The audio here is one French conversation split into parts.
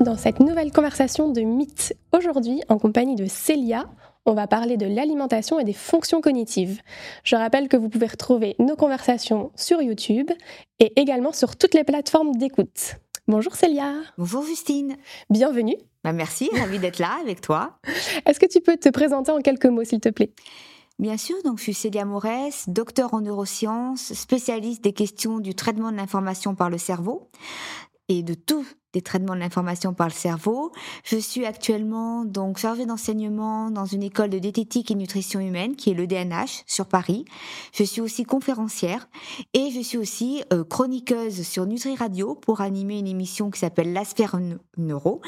dans cette nouvelle conversation de mythes. Aujourd'hui, en compagnie de Célia, on va parler de l'alimentation et des fonctions cognitives. Je rappelle que vous pouvez retrouver nos conversations sur YouTube et également sur toutes les plateformes d'écoute. Bonjour Célia. Bonjour Justine. Bienvenue. Bah merci, ravie d'être là avec toi. Est-ce que tu peux te présenter en quelques mots, s'il te plaît? Bien sûr, donc je suis Célia Morès, docteur en neurosciences, spécialiste des questions du traitement de l'information par le cerveau et de tout des traitements de l'information par le cerveau. Je suis actuellement donc chargée d'enseignement dans une école de diététique et nutrition humaine qui est le DNH sur Paris. Je suis aussi conférencière et je suis aussi euh, chroniqueuse sur Nutri Radio pour animer une émission qui s'appelle La sphère neuro,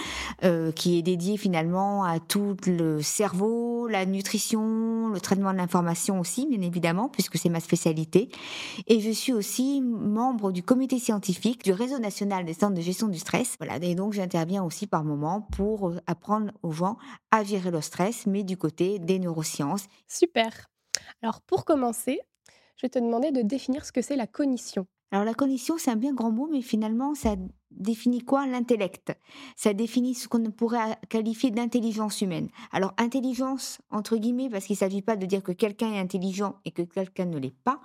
euh, qui est dédiée finalement à tout le cerveau, la nutrition, le traitement de l'information aussi, bien évidemment, puisque c'est ma spécialité. Et je suis aussi membre du comité scientifique du réseau national des centres de gestion du stress voilà, et donc j'interviens aussi par moment pour apprendre aux gens à gérer le stress, mais du côté des neurosciences. Super. Alors pour commencer, je vais te demander de définir ce que c'est la cognition. Alors la cognition, c'est un bien grand mot, mais finalement, ça définit quoi? L'intellect Ça définit ce qu'on pourrait qualifier d'intelligence humaine. Alors intelligence, entre guillemets, parce qu'il ne s'agit pas de dire que quelqu'un est intelligent et que quelqu'un ne l'est pas,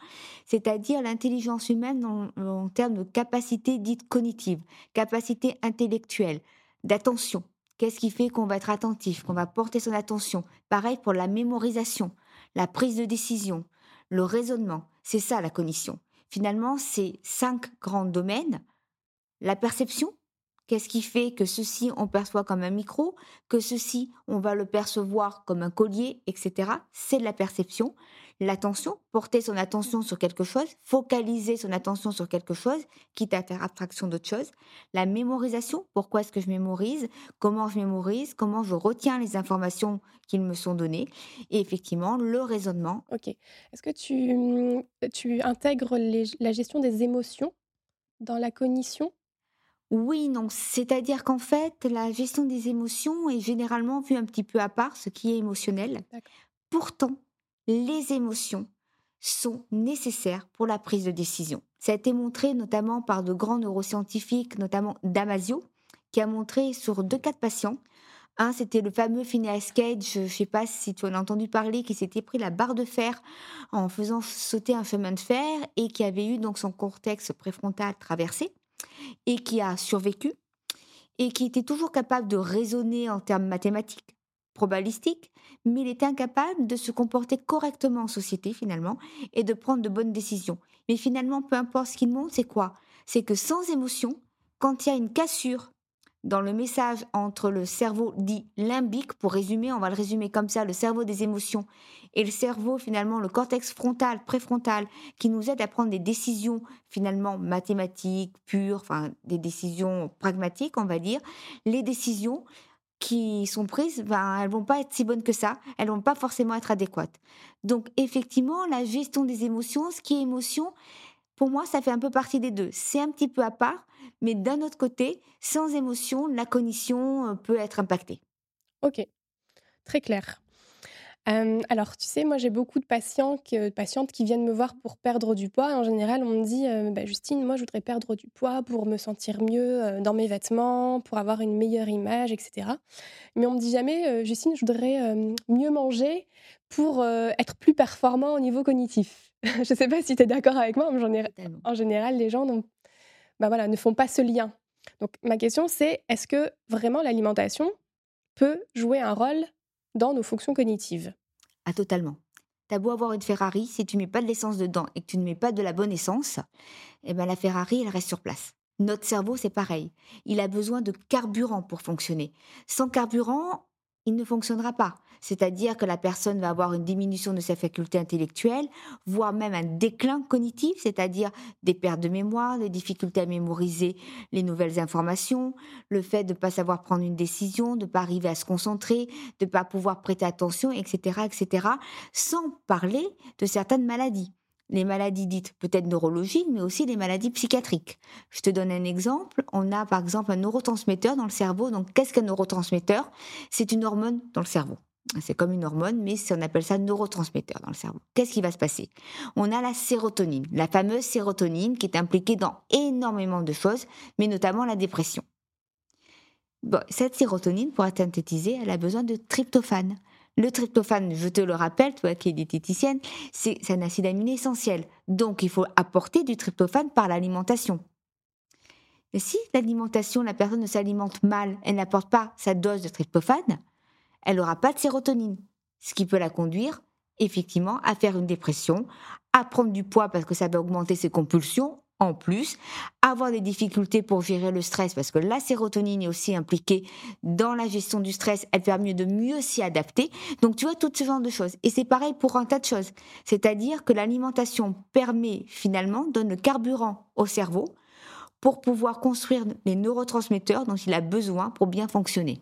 c'est-à-dire l'intelligence humaine en, en termes de capacité dite cognitive, capacité intellectuelle, d'attention. Qu'est-ce qui fait qu'on va être attentif, qu'on va porter son attention? Pareil pour la mémorisation, la prise de décision, le raisonnement. C'est ça la cognition. Finalement, c'est cinq grands domaines. La perception, qu'est-ce qui fait que ceci on perçoit comme un micro, que ceci on va le percevoir comme un collier, etc. C'est de la perception l'attention, porter son attention sur quelque chose, focaliser son attention sur quelque chose, quitte à faire abstraction d'autre chose. La mémorisation, pourquoi est-ce que je mémorise, comment je mémorise, comment je retiens les informations qui me sont données. Et effectivement, le raisonnement. Ok. Est-ce que tu, tu intègres la gestion des émotions dans la cognition? Oui, non. C'est-à-dire qu'en fait, la gestion des émotions est généralement vue un petit peu à part, ce qui est émotionnel. Pourtant, les émotions sont nécessaires pour la prise de décision. Ça a été montré notamment par de grands neuroscientifiques, notamment Damasio, qui a montré sur deux cas de patients. Un, c'était le fameux Phineas Cage, je ne sais pas si tu en as entendu parler, qui s'était pris la barre de fer en faisant sauter un chemin de fer et qui avait eu donc son cortex préfrontal traversé et qui a survécu et qui était toujours capable de raisonner en termes mathématiques, probabilistiques, mais il était incapable de se comporter correctement en société finalement et de prendre de bonnes décisions. Mais finalement, peu importe ce qu'il montre, c'est quoi? C'est que sans émotion, quand il y a une cassure dans le message entre le cerveau dit limbique, pour résumer, on va le résumer comme ça, le cerveau des émotions, et le cerveau finalement, le cortex frontal, préfrontal, qui nous aide à prendre des décisions finalement mathématiques, pures, enfin des décisions pragmatiques, on va dire, les décisions qui sont prises, ben, elles vont pas être si bonnes que ça, elles vont pas forcément être adéquates. Donc effectivement, la gestion des émotions, ce qui est émotion, pour moi, ça fait un peu partie des deux. C'est un petit peu à part, mais d'un autre côté, sans émotion, la cognition euh, peut être impactée. Ok, très clair alors, tu sais, moi, j'ai beaucoup de patients patientes qui viennent me voir pour perdre du poids. En général, on me dit, «Bah, Justine, moi, je voudrais perdre du poids pour me sentir mieux dans mes vêtements, pour avoir une meilleure image, etc. Mais on me dit jamais, Justine, je voudrais mieux manger pour être plus performant au niveau cognitif. je ne sais pas si tu es d'accord avec moi, mais en général, les gens bah, voilà, ne font pas ce lien. Donc, ma question, c'est est-ce que vraiment l'alimentation peut jouer un rôle dans nos fonctions cognitives? Ah, totalement. T'as beau avoir une Ferrari, si tu mets pas de l'essence dedans et que tu ne mets pas de la bonne essence, eh ben la Ferrari, elle reste sur place. Notre cerveau, c'est pareil. Il a besoin de carburant pour fonctionner. Sans carburant, il ne fonctionnera pas. C'est-à-dire que la personne va avoir une diminution de sa faculté intellectuelle, voire même un déclin cognitif, c'est-à-dire des pertes de mémoire, des difficultés à mémoriser les nouvelles informations, le fait de ne pas savoir prendre une décision, de ne pas arriver à se concentrer, de ne pas pouvoir prêter attention, etc., etc., sans parler de certaines maladies les maladies dites peut-être neurologiques, mais aussi les maladies psychiatriques. Je te donne un exemple. On a par exemple un neurotransmetteur dans le cerveau. Donc, qu'est-ce qu'un neurotransmetteur? C'est une hormone dans le cerveau. C'est comme une hormone, mais on appelle ça neurotransmetteur dans le cerveau. Qu'est-ce qui va se passer? On a la sérotonine, la fameuse sérotonine qui est impliquée dans énormément de choses, mais notamment la dépression. cette sérotonine, pour être synthétisée, elle a besoin de tryptophane. Le tryptophane, je te le rappelle, toi qui es diététicienne, c'est un acide aminé essentiel. Donc, il faut apporter du tryptophane par l'alimentation. Mais si l'alimentation, la personne ne s'alimente mal, elle n'apporte pas sa dose de tryptophane, elle n'aura pas de sérotonine, ce qui peut la conduire effectivement à faire une dépression, à prendre du poids parce que ça va augmenter ses compulsions, en plus, avoir des difficultés pour gérer le stress, parce que la sérotonine est aussi impliquée dans la gestion du stress, elle permet de mieux s'y adapter. Donc tu vois, tout ce genre de choses. Et c'est pareil pour un tas de choses. C'est-à-dire que l'alimentation permet finalement, donne le carburant au cerveau pour pouvoir construire les neurotransmetteurs dont il a besoin pour bien fonctionner.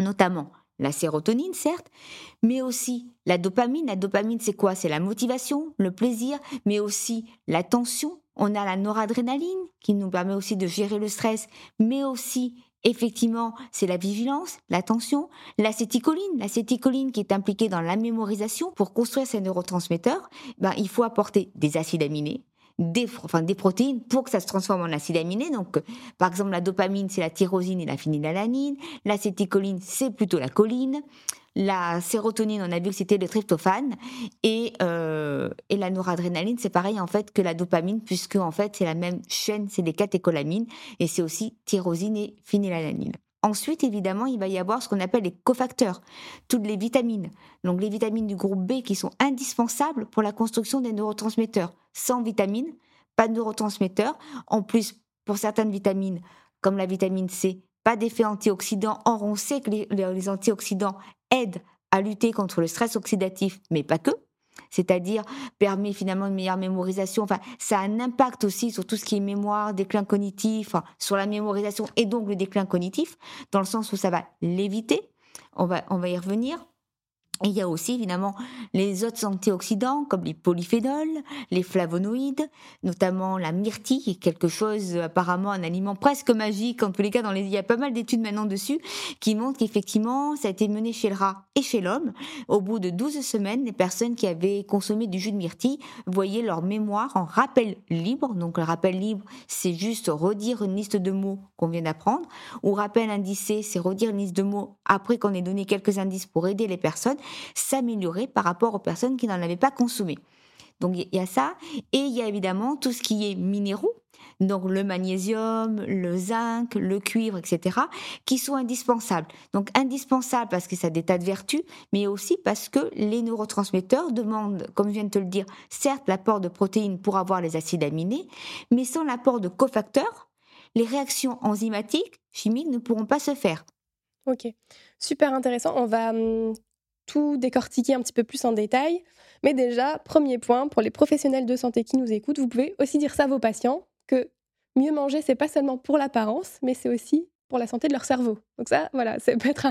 Notamment la sérotonine, certes, mais aussi la dopamine. La dopamine, c'est quoi? C'est la motivation, le plaisir, mais aussi l'attention, on a la noradrénaline qui nous permet aussi de gérer le stress, mais aussi effectivement, c'est la vigilance, l'attention, l'acétycholine, l'acétycholine qui est impliquée dans la mémorisation. Pour construire ces neurotransmetteurs, ben, il faut apporter des acides aminés, des, enfin, des protéines pour que ça se transforme en acide aminé. Donc, par exemple, la dopamine, c'est la tyrosine et la phénylalanine. L'acétycholine, c'est plutôt la choline. La sérotonine, on a vu que c'était le tryptophane. Et, euh, et la noradrénaline, c'est pareil en fait que la dopamine, puisque en fait, c'est la même chaîne, c'est des catécholamines. Et c'est aussi tyrosine et phénylalanine. Ensuite, évidemment, il va y avoir ce qu'on appelle les cofacteurs, toutes les vitamines. Donc les vitamines du groupe B qui sont indispensables pour la construction des neurotransmetteurs. Sans vitamines, pas de neurotransmetteurs. En plus, pour certaines vitamines, comme la vitamine C, pas d'effet antioxydant. Or, on sait que les antioxydants aident à lutter contre le stress oxydatif, mais pas que c'est-à-dire permet finalement une meilleure mémorisation. Enfin, ça a un impact aussi sur tout ce qui est mémoire, déclin cognitif, sur la mémorisation et donc le déclin cognitif, dans le sens où ça va l'éviter. On va, on va y revenir il y a aussi évidemment les autres antioxydants comme les polyphénols, les flavonoïdes, notamment la myrtille, qui est quelque chose apparemment un aliment presque magique. En tous les cas, il y a pas mal d'études maintenant dessus qui montrent qu'effectivement, ça a été mené chez le rat et chez l'homme. Au bout de 12 semaines, les personnes qui avaient consommé du jus de myrtille voyaient leur mémoire en rappel libre. Donc le rappel libre, c'est juste redire une liste de mots qu'on vient d'apprendre. Ou rappel indicé, c'est redire une liste de mots après qu'on ait donné quelques indices pour aider les personnes s'améliorer par rapport aux personnes qui n'en avaient pas consommé. Donc il y a ça, et il y a évidemment tout ce qui est minéraux, donc le magnésium, le zinc, le cuivre, etc., qui sont indispensables. Donc indispensables parce que ça a des tas de vertus, mais aussi parce que les neurotransmetteurs demandent, comme je viens de te le dire, certes l'apport de protéines pour avoir les acides aminés, mais sans l'apport de cofacteurs, les réactions enzymatiques, chimiques ne pourront pas se faire. Ok, super intéressant. On va hum, tout décortiquer un petit peu plus en détail. Mais déjà, premier point, pour les professionnels de santé qui nous écoutent, vous pouvez aussi dire ça à vos patients, que mieux manger, c'est pas seulement pour l'apparence, mais c'est aussi pour la santé de leur cerveau. Donc ça, voilà, ça peut être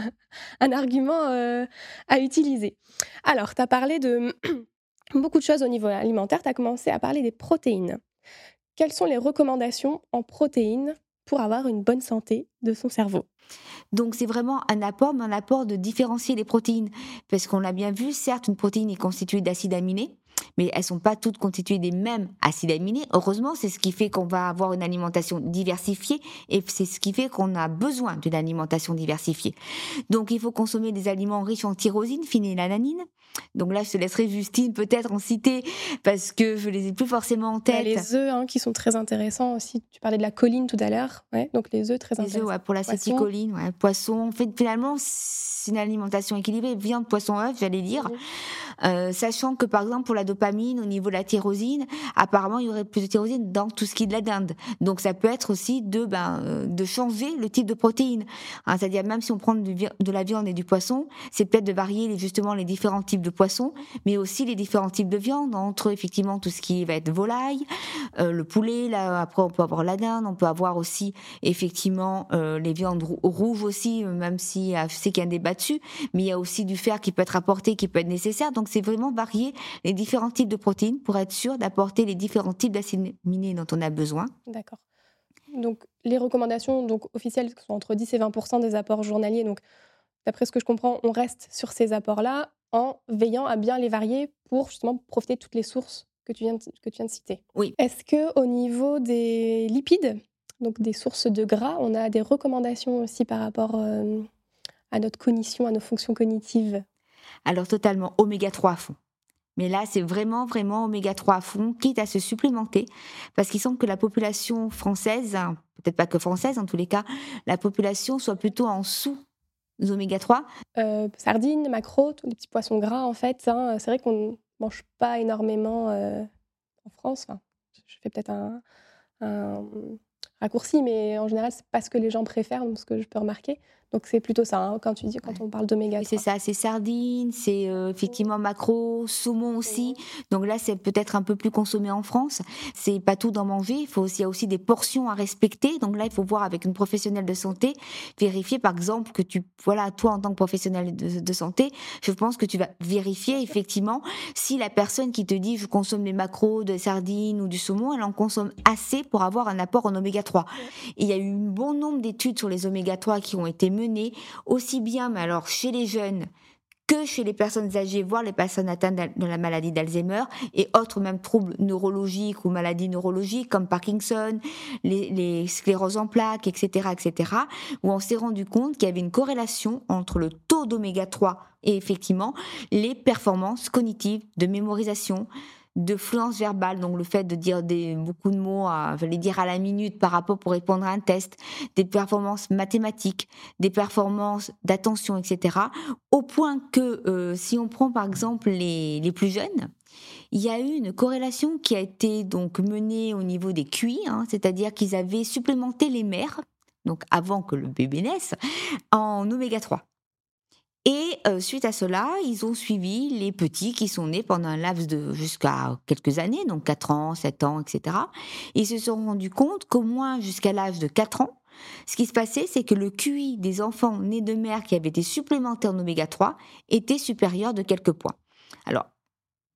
un, argument euh, à utiliser. Alors, tu as parlé de beaucoup de choses au niveau alimentaire, tu as commencé à parler des protéines. Quelles sont les recommandations en protéines pour avoir une bonne santé de son cerveau donc c'est vraiment un apport, mais un apport de différencier les protéines. Parce qu'on l'a bien vu, certes, une protéine est constituée d'acides aminés, mais elles sont pas toutes constituées des mêmes acides aminés. Heureusement, c'est ce qui fait qu'on va avoir une alimentation diversifiée et c'est ce qui fait qu'on a besoin d'une alimentation diversifiée. Donc, il faut consommer des aliments riches en tyrosine, phénylalanine. Donc là, je te laisserai Justine peut-être en citer parce que je les ai plus forcément en tête. les œufs hein, qui sont très intéressants aussi. Tu parlais de la choline tout à l'heure, ouais, donc les œufs très intéressants. Les œufs, ouais, pour l'acétycholine, ouais, poisson. En fait, finalement, c'est une alimentation équilibrée, viande, poisson, œuf, j'allais dire. Euh, sachant que par exemple pour la au niveau de la tyrosine, apparemment il y aurait plus de tyrosine dans tout ce qui est de la dinde. Donc ça peut être aussi de ben euh, de changer le type de protéine. Hein, C'est-à-dire même si on prend de la viande et du poisson, c'est peut-être de varier justement les différents types de poissons, mais aussi les différents types de viande entre effectivement tout ce qui va être volaille, euh, le poulet. Là après on peut avoir la dinde, on peut avoir aussi effectivement euh, les viandes rouges aussi, même si sais qu'il y a un débat dessus, mais il y a aussi du fer qui peut être apporté, qui peut être nécessaire. Donc c'est vraiment varier les différents types de protéines pour être sûr d'apporter les différents types d'acides aminés dont on a besoin. D'accord. Donc les recommandations donc officielles sont entre 10 et 20% des apports journaliers. Donc d'après ce que je comprends, on reste sur ces apports-là en veillant à bien les varier pour justement profiter de toutes les sources que tu viens de, que tu viens de citer. Oui. Est-ce que au niveau des lipides, donc des sources de gras, on a des recommandations aussi par rapport à notre cognition, à nos fonctions cognitives? Alors totalement, oméga 3 à fond. Mais là, c'est vraiment, vraiment oméga 3 à fond, quitte à se supplémenter, parce qu'il semble que la population française, hein, peut-être pas que française en tous les cas, la population soit plutôt en sous oméga 3 euh, Sardines, maquereaux, tous les petits poissons gras en fait. Hein. c'est vrai qu'on ne mange pas énormément euh, en France. je fais peut-être un, un, raccourci, mais en général, c'est pas ce que les gens préfèrent, ce que je peux remarquer. Donc c'est plutôt ça, hein, quand tu dis, quand on parle d'oméga 3. c'est ça, c'est sardines, c'est euh, effectivement maquereau, saumon aussi. Donc là, c'est peut-être un peu plus consommé en France. C'est pas tout d'en manger, il faut aussi, il y a aussi des portions à respecter. Donc là, il faut voir avec une professionnelle de santé, vérifier par exemple que tu, voilà, toi en tant que professionnel de, santé, je pense que tu vas vérifier effectivement si la personne qui te dit je consomme des maquereaux, des sardines ou du saumon, elle en consomme assez pour avoir un apport en oméga 3. il y a eu un bon nombre d'études sur les oméga 3 qui ont été menées aussi bien, mais alors chez les jeunes que chez les personnes âgées, voire les personnes atteintes de la maladie d'Alzheimer et autres même troubles neurologiques ou maladies neurologiques comme Parkinson, les, scléroses en plaques, etc., etc., où on s'est rendu compte qu'il y avait une corrélation entre le taux d'oméga 3 et effectivement les performances cognitives de mémorisation, de fluence verbale, donc le fait de dire beaucoup de mots, à, je dire à la minute par rapport pour répondre à un test, des performances mathématiques, des performances d'attention, etc. Au point que euh, si on prend par exemple les, les, plus jeunes, il y a eu une corrélation qui a été donc menée au niveau des QI, hein, c'est-à-dire qu'ils avaient supplémenté les mères, donc avant que le bébé naisse, en oméga 3. Et euh, suite à cela, ils ont suivi les petits qui sont nés pendant un laps de jusqu'à quelques années, donc 4 ans, 7 ans, etc. ils se sont rendus compte qu'au moins jusqu'à l'âge de 4 ans, ce qui se passait, c'est que le QI des enfants nés de mère qui avaient été supplémentés en oméga 3 était supérieur de quelques points. Alors,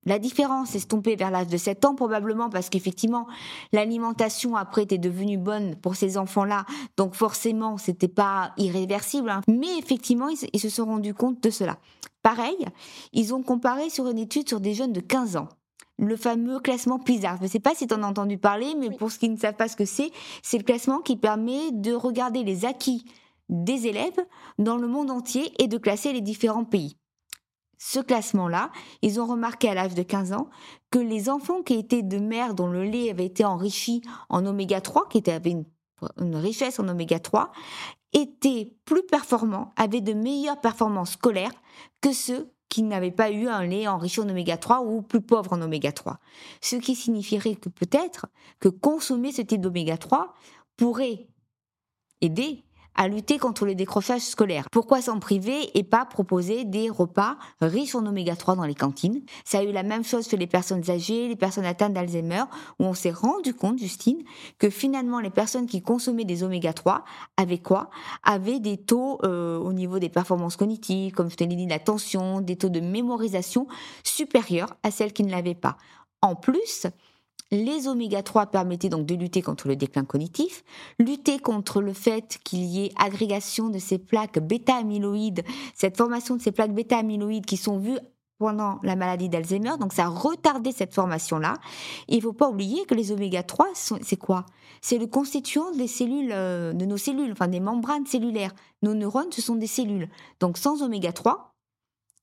la différence est estompée vers l'âge de 7 ans, probablement parce qu'effectivement, l'alimentation après était devenue bonne pour ces enfants-là, donc forcément, c'était pas irréversible. Hein. Mais effectivement, ils, se sont rendus compte de cela. Pareil, ils ont comparé sur une étude sur des jeunes de 15 ans le fameux classement PISA. Je ne sais pas si tu en as entendu parler, mais pour ceux qui ne savent pas ce que c'est, c'est le classement qui permet de regarder les acquis des élèves dans le monde entier et de classer les différents pays ce classement-là, ils ont remarqué à l'âge de 15 ans que les enfants qui étaient de mères dont le lait avait été enrichi en oméga 3, qui avaient une, une richesse en oméga 3, étaient plus performants, avaient de meilleures performances scolaires que ceux qui n'avaient pas eu un lait enrichi en oméga 3 ou plus pauvres en oméga 3. Ce qui signifierait que peut-être que consommer ce type d'oméga 3 pourrait aider à lutter contre le décrochage scolaire. Pourquoi s'en priver et pas proposer des repas riches en oméga 3 dans les cantines? Ça a eu la même chose chez les personnes âgées, les personnes atteintes d'Alzheimer, où on s'est rendu compte, Justine, que finalement les personnes qui consommaient des oméga 3 avaient quoi? Avaient des taux euh, au niveau des performances cognitives, comme je te l'ai dit, d'attention, des taux de mémorisation supérieurs à celles qui ne l'avaient pas. En plus, les oméga 3 permettaient donc de lutter contre le déclin cognitif, lutter contre le fait qu'il y ait agrégation de ces plaques bêta-amyloïdes, cette formation de ces plaques bêta-amyloïdes qui sont vues pendant la maladie d'Alzheimer, donc ça a retardé cette formation-là. Il ne faut pas oublier que les oméga 3, c'est quoi? C'est le constituant des cellules, euh, de nos cellules, enfin des membranes cellulaires. Nos neurones, ce sont des cellules. Donc sans oméga 3,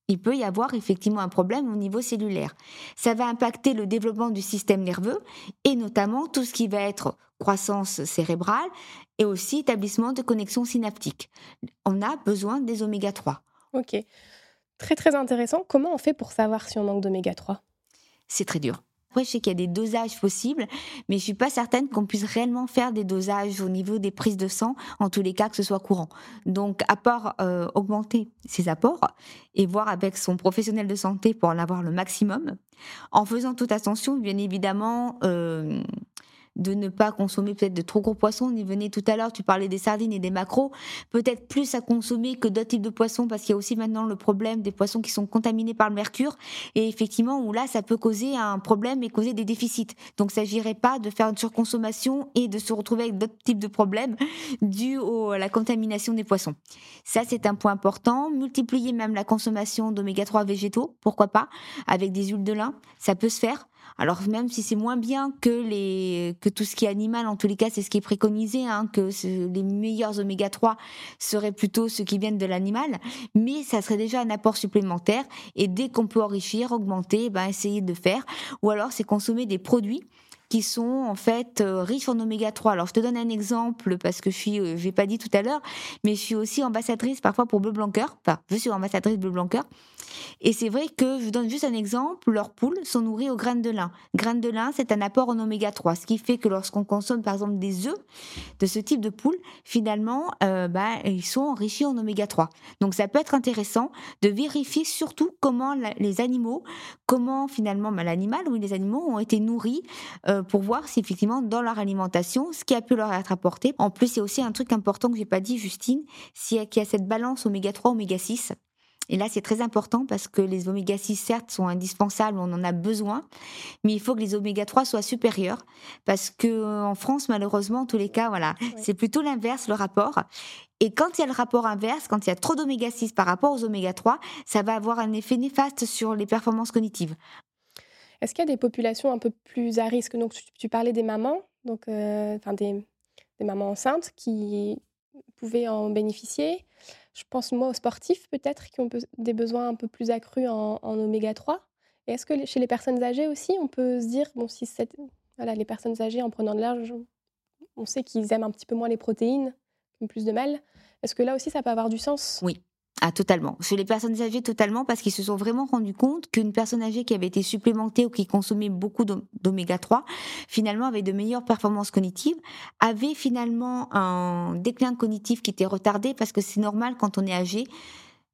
il peut y avoir effectivement un problème au niveau cellulaire. Ça va impacter le développement du système nerveux et notamment tout ce qui va être croissance cérébrale et aussi établissement de connexions synaptiques. On a besoin des oméga 3. Ok. Très très intéressant. Comment on fait pour savoir si on manque d'oméga 3 C'est très dur. Après, je sais qu'il y a des dosages possibles, mais je suis pas certaine qu'on puisse réellement faire des dosages au niveau des prises de sang, en tous les cas que ce soit courant. Donc, à part euh, augmenter ses apports et voir avec son professionnel de santé pour en avoir le maximum, en faisant toute attention, bien évidemment. Euh, de ne pas consommer peut-être de trop gros poissons. On y venait tout à l'heure, tu parlais des sardines et des maquereaux. Peut-être plus à consommer que d'autres types de poissons parce qu'il y a aussi maintenant le problème des poissons qui sont contaminés par le mercure. Et effectivement, où là, ça peut causer un problème et causer des déficits. Donc, il ne s'agirait pas de faire une surconsommation et de se retrouver avec d'autres types de problèmes dus à la contamination des poissons. Ça, c'est un point important. Multiplier même la consommation d'oméga 3 végétaux, pourquoi pas, avec des huiles de lin, ça peut se faire Alors même si c'est moins bien que tout ce qui est animal, en tous les cas, c'est ce qui est préconisé, hein, que les meilleurs oméga 3 seraient plutôt ceux qui viennent de l'animal, mais ça serait déjà un apport supplémentaire. Et dès qu'on peut enrichir, augmenter, ben essayer de faire. Ou alors c'est consommer des produits qui sont en fait euh, riches en oméga 3. Alors je te donne un exemple parce que je suis, euh, j'ai pas dit tout à l'heure, mais je suis aussi ambassadrice parfois pour Bleu Blanc Enfin, je suis ambassadrice Bleu Blanc Et c'est vrai que je donne juste un exemple, leurs poules sont nourries aux graines de lin. Graines de lin, c'est un apport en oméga 3, ce qui fait que lorsqu'on consomme par exemple des œufs de ce type de poules, finalement, euh, bah, ils sont enrichis en oméga 3. Donc ça peut être intéressant de vérifier surtout comment les animaux, comment finalement bah, l'animal ou les animaux ont été nourris pour voir si effectivement dans leur alimentation, ce qui a pu leur être apporté. En plus, il y a aussi un truc important que j'ai pas dit, Justine, c'est qu'il y a cette balance oméga 3, oméga 6. Et là, c'est très important parce que les oméga 6, certes, sont indispensables, on en a besoin, mais il faut que les oméga 3 soient supérieurs parce que euh, en France, malheureusement, en tous les cas, voilà, c'est plutôt l'inverse, le rapport. Et quand il y a le rapport inverse, quand il y a trop d'oméga 6 par rapport aux oméga 3, ça va avoir un effet néfaste sur les performances cognitives. Est-ce qu'il y a des populations un peu plus à risque? Donc, tu, parlais des mamans, donc, euh, des, mamans enceintes qui pouvaient en bénéficier. Je pense, moi, aux sportifs, peut-être, qui ont des besoins un peu plus accrus en, oméga 3. Et est-ce que chez les personnes âgées aussi, on peut se dire, bon, si les personnes âgées, en prenant de l'âge, on sait qu'ils aiment un petit peu moins les protéines, plus de mal. Est-ce que là aussi, ça peut avoir du sens? Oui, ah, totalement. Chez les personnes âgées, totalement, parce qu'ils se sont vraiment rendus compte qu'une personne âgée qui avait été supplémentée ou qui consommait beaucoup d'oméga 3, finalement, avait de meilleures performances cognitives, avait finalement un déclin cognitif qui était retardé, parce que c'est normal quand on est âgé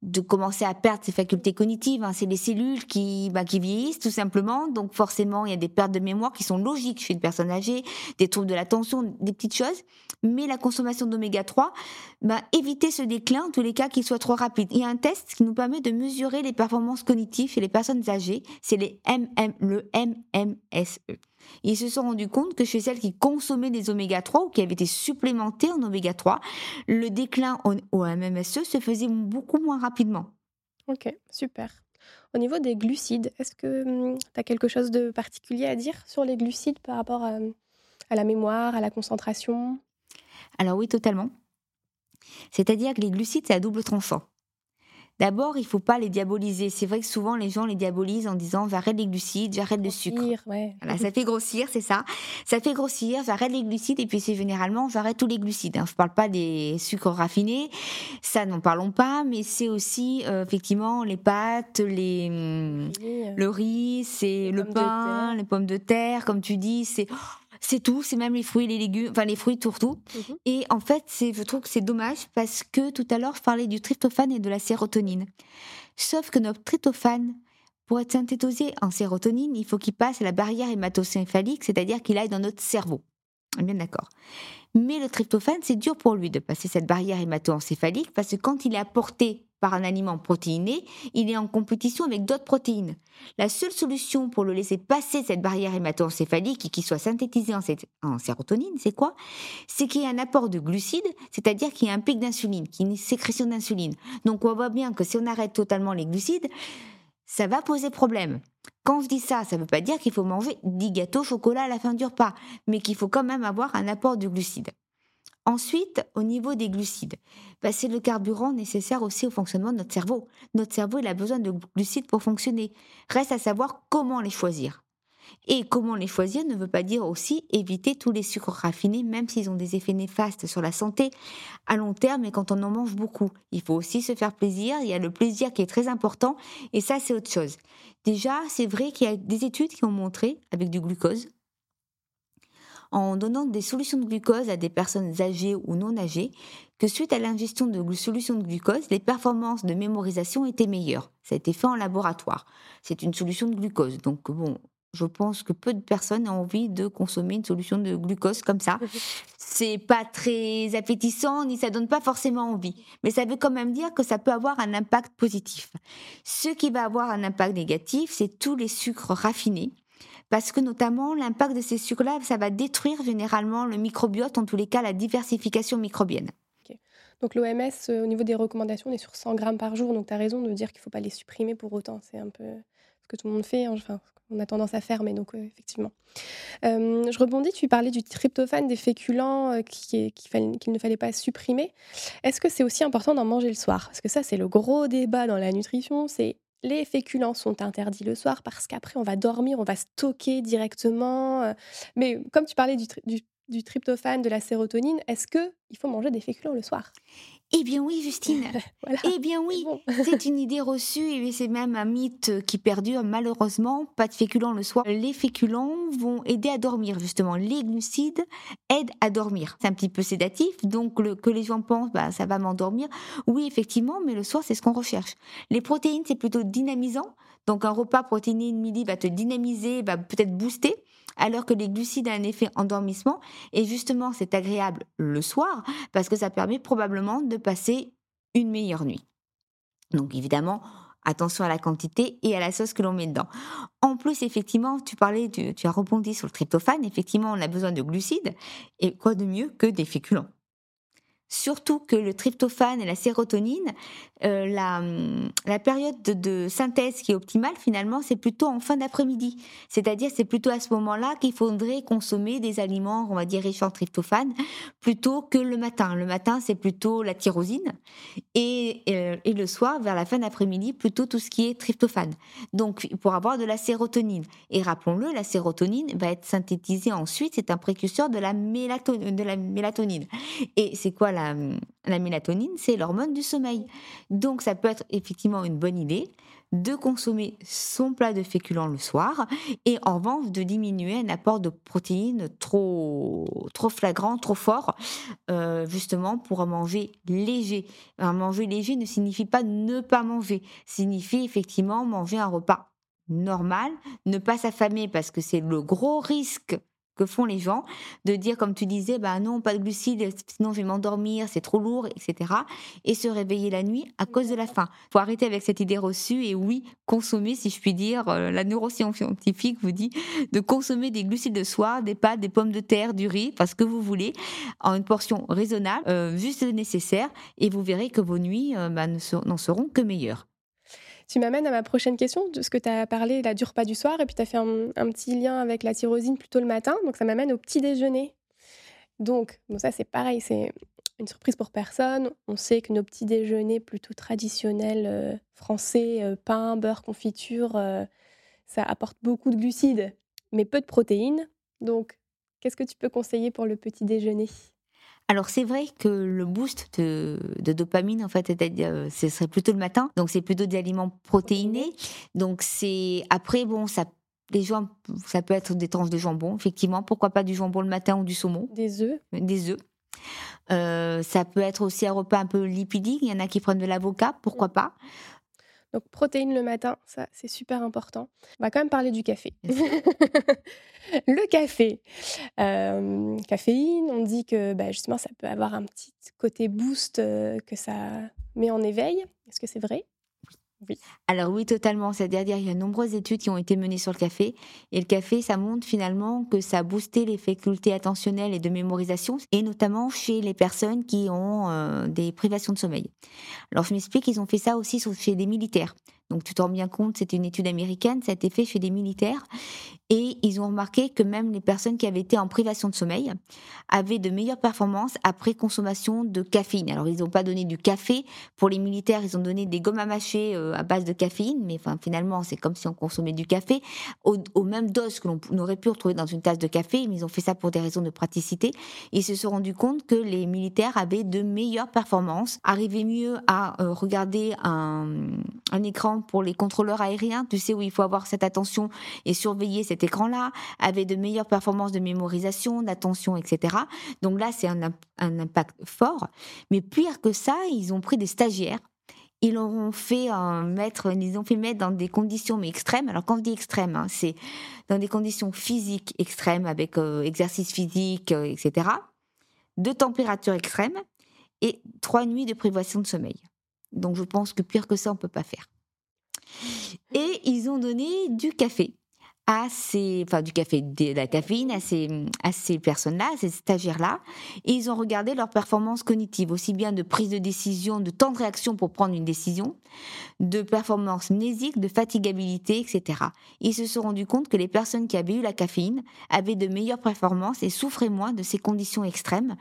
de commencer à perdre ses facultés cognitives. Hein. C'est les cellules qui, bah, qui vieillissent tout simplement. Donc forcément, il y a des pertes de mémoire qui sont logiques chez une personne âgée, des troubles de l'attention, des petites choses. Mais la consommation d'oméga 3, bah, éviter ce déclin, en tous les cas, qu'il soit trop rapide. Il y a un test qui nous permet de mesurer les performances cognitives chez les personnes âgées. C'est les MM, le MMSE. Ils se sont rendus compte que chez celles qui consommaient des oméga 3 ou qui avaient été supplémentées en oméga 3, le déclin au MMSE se faisait beaucoup moins rapidement. Ok, super. Au niveau des glucides, est-ce que hum, tu as quelque chose de particulier à dire sur les glucides par rapport à, à la mémoire, à la concentration? Alors oui, totalement. C'est-à-dire que les glucides, c'est à double tranchant. D'abord, il faut pas les diaboliser. C'est vrai que souvent les gens les diabolisent en disant j'arrête les glucides, j'arrête le sucre. ça fait grossir, c'est ça. Ça fait grossir, j'arrête les glucides et puis c'est généralement j'arrête tous les glucides. Je hein. Je parle pas des sucres raffinés, ça n'en parlons pas, mais c'est aussi euh, effectivement les pâtes, les le riz, c'est le pain, les pommes de terre, comme tu dis, c'est c'est tout, c'est même les fruits, les légumes, enfin les fruits surtout. Mhm. Et en fait, c'est, je trouve que c'est dommage parce que tout à l'heure, je parlais du tryptophane et de la sérotonine. Sauf que notre tryptophane, pour être synthétisé en sérotonine, il faut qu'il passe à la barrière hématocéphalique, c'est-à-dire qu'il aille dans notre cerveau. Bien d'accord. Mais le tryptophane, c'est dur pour lui de passer cette barrière hémato-encéphalique parce que quand il est apporté par un aliment protéiné, il est en compétition avec d'autres protéines. La seule solution pour le laisser passer cette barrière hémato-encéphalique et qu'il soit synthétisé en, sérotonine, c'est quoi? C'est qu'il y ait un apport de glucides, c'est-à-dire qu'il y ait un pic d'insuline, qu'il y ait une sécrétion d'insuline. Donc on voit bien que si on arrête totalement les glucides, ça va poser problème. Quand je dis ça, ça ne veut pas dire qu'il faut manger 10 gâteaux au chocolat à la fin du repas, mais qu'il faut quand même avoir un apport de glucides. Ensuite, au niveau des glucides, bah, c'est le carburant nécessaire aussi au fonctionnement de notre cerveau. Notre cerveau, il a besoin de glucides pour fonctionner. Reste à savoir comment les choisir. Et comment les choisir ne veut pas dire aussi éviter tous les sucres raffinés, même s'ils ont des effets néfastes sur la santé à long terme et quand on en mange beaucoup. Il faut aussi se faire plaisir, il y a le plaisir qui est très important et ça c'est autre chose. Déjà, c'est vrai qu'il y a des études qui ont montré, avec du glucose, en donnant des solutions de glucose à des personnes âgées ou non âgées, que suite à l'ingestion de solutions de glucose, les performances de mémorisation étaient meilleures. Ça a été fait en laboratoire. C'est une solution de glucose. Donc bon, je pense que peu de personnes ont envie de consommer une solution de glucose comme ça. C'est pas très appétissant ni ça donne pas forcément envie, mais ça veut quand même dire que ça peut avoir un impact positif. Ce qui va avoir un impact négatif, c'est tous les sucres raffinés parce que notamment l'impact de ces sucres-là, ça va détruire généralement le microbiote, en tous les cas la diversification microbienne. Donc l'OMS, euh, au niveau des recommandations, on est sur 100 grammes par jour, donc tu as raison de dire qu'il ne faut pas les supprimer pour autant. C'est un peu ce que tout le monde fait. Hein, enfin, on a tendance à faire, mais donc effectivement. je rebondis, tu parlais du tryptophane, des féculents qu'il ne fallait pas supprimer. Est-ce que c'est aussi important d'en manger le soir? Parce que ça, c'est le gros débat dans la nutrition, c'est les féculents sont interdits le soir parce qu'après on va dormir, on va stocker directement. Mais comme tu parlais du, du tryptophane, de la sérotonine, est-ce qu'il faut manger des féculents le soir? Eh bien oui, Justine. Eh bien oui, c'est une idée reçue et c'est même un mythe qui perdure malheureusement. Pas de féculents le soir. Les féculents vont aider à dormir justement. Les glucides aident à dormir. C'est un petit peu sédatif, donc le, que les gens pensent, bah, ça va m'endormir. Oui, effectivement, mais le soir, c'est ce qu'on recherche. Les protéines, c'est plutôt dynamisant. Donc un repas protéiné de midi va te dynamiser, va peut-être booster alors que les glucides ont un effet endormissement. Et justement, c'est agréable le soir parce que ça permet probablement de passer une meilleure nuit. Donc évidemment, attention à la quantité et à la sauce que l'on met dedans. En plus, effectivement, tu parlais, tu, as rebondi sur le tryptophane. Effectivement, on a besoin de glucides. Et quoi de mieux que des féculents? Surtout que le tryptophane et la sérotonine, euh, la, période de, synthèse qui est optimale finalement, c'est plutôt en fin d'après-midi. C'est-à-dire, c'est plutôt à ce moment-là qu'il faudrait consommer des aliments, on va dire riches en tryptophane, plutôt que le matin. Le matin, c'est plutôt la tyrosine et, euh, et le soir, vers la fin d'après-midi, plutôt tout ce qui est tryptophane. Donc, pour avoir de la sérotonine. Et rappelons-le, la sérotonine va être synthétisée ensuite. C'est un précurseur de la, de la mélatonine. Et c'est quoi la, mélatonine, c'est l'hormone du sommeil. Donc ça peut être effectivement une bonne idée de consommer son plat de féculents le soir et en revanche de diminuer un apport de protéines trop, trop flagrant, trop fort, euh, justement pour manger léger. Un manger léger ne signifie pas ne pas manger, signifie effectivement manger un repas normal, ne pas s'affamer parce que c'est le gros risque que font les gens, de dire, comme tu disais, bah non, pas de glucides, sinon je vais m'endormir, c'est trop lourd, etc. Et se réveiller la nuit à cause de la faim. Faut arrêter avec cette idée reçue et oui, consommer, si je puis dire, euh, la neuroscience scientifique vous dit de consommer des glucides de soir, des pâtes, des pommes de terre, du riz, parce que vous voulez, en une portion raisonnable, euh, juste nécessaire, et vous verrez que vos nuits euh, bah, n'en seront que meilleures. Tu m'amènes à ma prochaine question, de ce que tu as parlé là, du repas du soir, et puis tu as fait un, petit lien avec la tyrosine plutôt le matin, donc ça m'amène au petit déjeuner. Donc, bon, ça c'est pareil, c'est une surprise pour personne. On sait que nos petits déjeuners plutôt traditionnels euh, français, euh, pain, beurre, confiture, euh, ça apporte beaucoup de glucides, mais peu de protéines. Donc, qu'est-ce que tu peux conseiller pour le petit déjeuner? Alors c'est vrai que le boost de, dopamine, en fait, euh, ce serait plutôt le matin. Donc c'est plutôt des aliments protéinés. Donc c'est après bon, ça les gens, ça peut être des tranches de jambon, effectivement. Pourquoi pas du jambon le matin ou du saumon? Des œufs. Des œufs. Euh, ça peut être aussi un repas un peu lipidique. Il y en a qui prennent de l'avocat, pourquoi pas. Donc protéines le matin, ça c'est super important. On va quand même parler du café. le café. Euh, caféine, on dit que bah, justement ça peut avoir un petit côté boost euh, que ça met en éveil. Est-ce que c'est vrai? Alors oui, totalement. C'est-à-dire il y a de nombreuses études qui ont été menées sur le café. Et le café, ça montre finalement que ça a boosté les facultés attentionnelles et de mémorisation, et notamment chez les personnes qui ont euh, des privations de sommeil. Alors je m'explique, ils ont fait ça aussi chez des militaires. Donc tu te rends bien compte, c'était une étude américaine, ça a été fait chez des militaires. Et ils ont remarqué que même les personnes qui avaient été en privation de sommeil avaient de meilleures performances après consommation de caféine. Alors ils n'ont pas donné du café. Pour les militaires, ils ont donné des gommes à mâcher euh, à base de caféine. Mais finalement, c'est comme si on consommait du café aux, mêmes doses que l'on aurait pu retrouver dans une tasse de café. Mais ils ont fait ça pour des raisons de praticité. Ils se sont rendus compte que les militaires avaient de meilleures performances, arrivaient mieux à euh, regarder un écran pour les contrôleurs aériens, tu sais où il faut avoir cette attention et surveiller cet écran-là, avait de meilleures performances de mémorisation, d'attention, etc. Donc là, c'est un, impact fort. Mais pire que ça, ils ont pris des stagiaires ils ont fait mettre, ils ont fait mettre dans des conditions mais extrêmes. Alors quand on dit extrême, hein, c'est dans des conditions physiques extrêmes avec euh, exercice physique, euh, etc. De température extrême et trois nuits de privation de sommeil. Donc je pense que pire que ça, on peut pas faire. Et ils ont donné du café à ces, enfin du café, de la caféine à ces, à ces personnes-là, ces stagiaires-là, et ils ont regardé leur performance cognitive, aussi bien de prise de décision, de temps de réaction pour prendre une décision, de performance mnésique, de fatigabilité, etc. ils se sont rendus compte que les personnes qui avaient eu la caféine avaient de meilleures performances et souffraient moins de ces conditions extrêmes,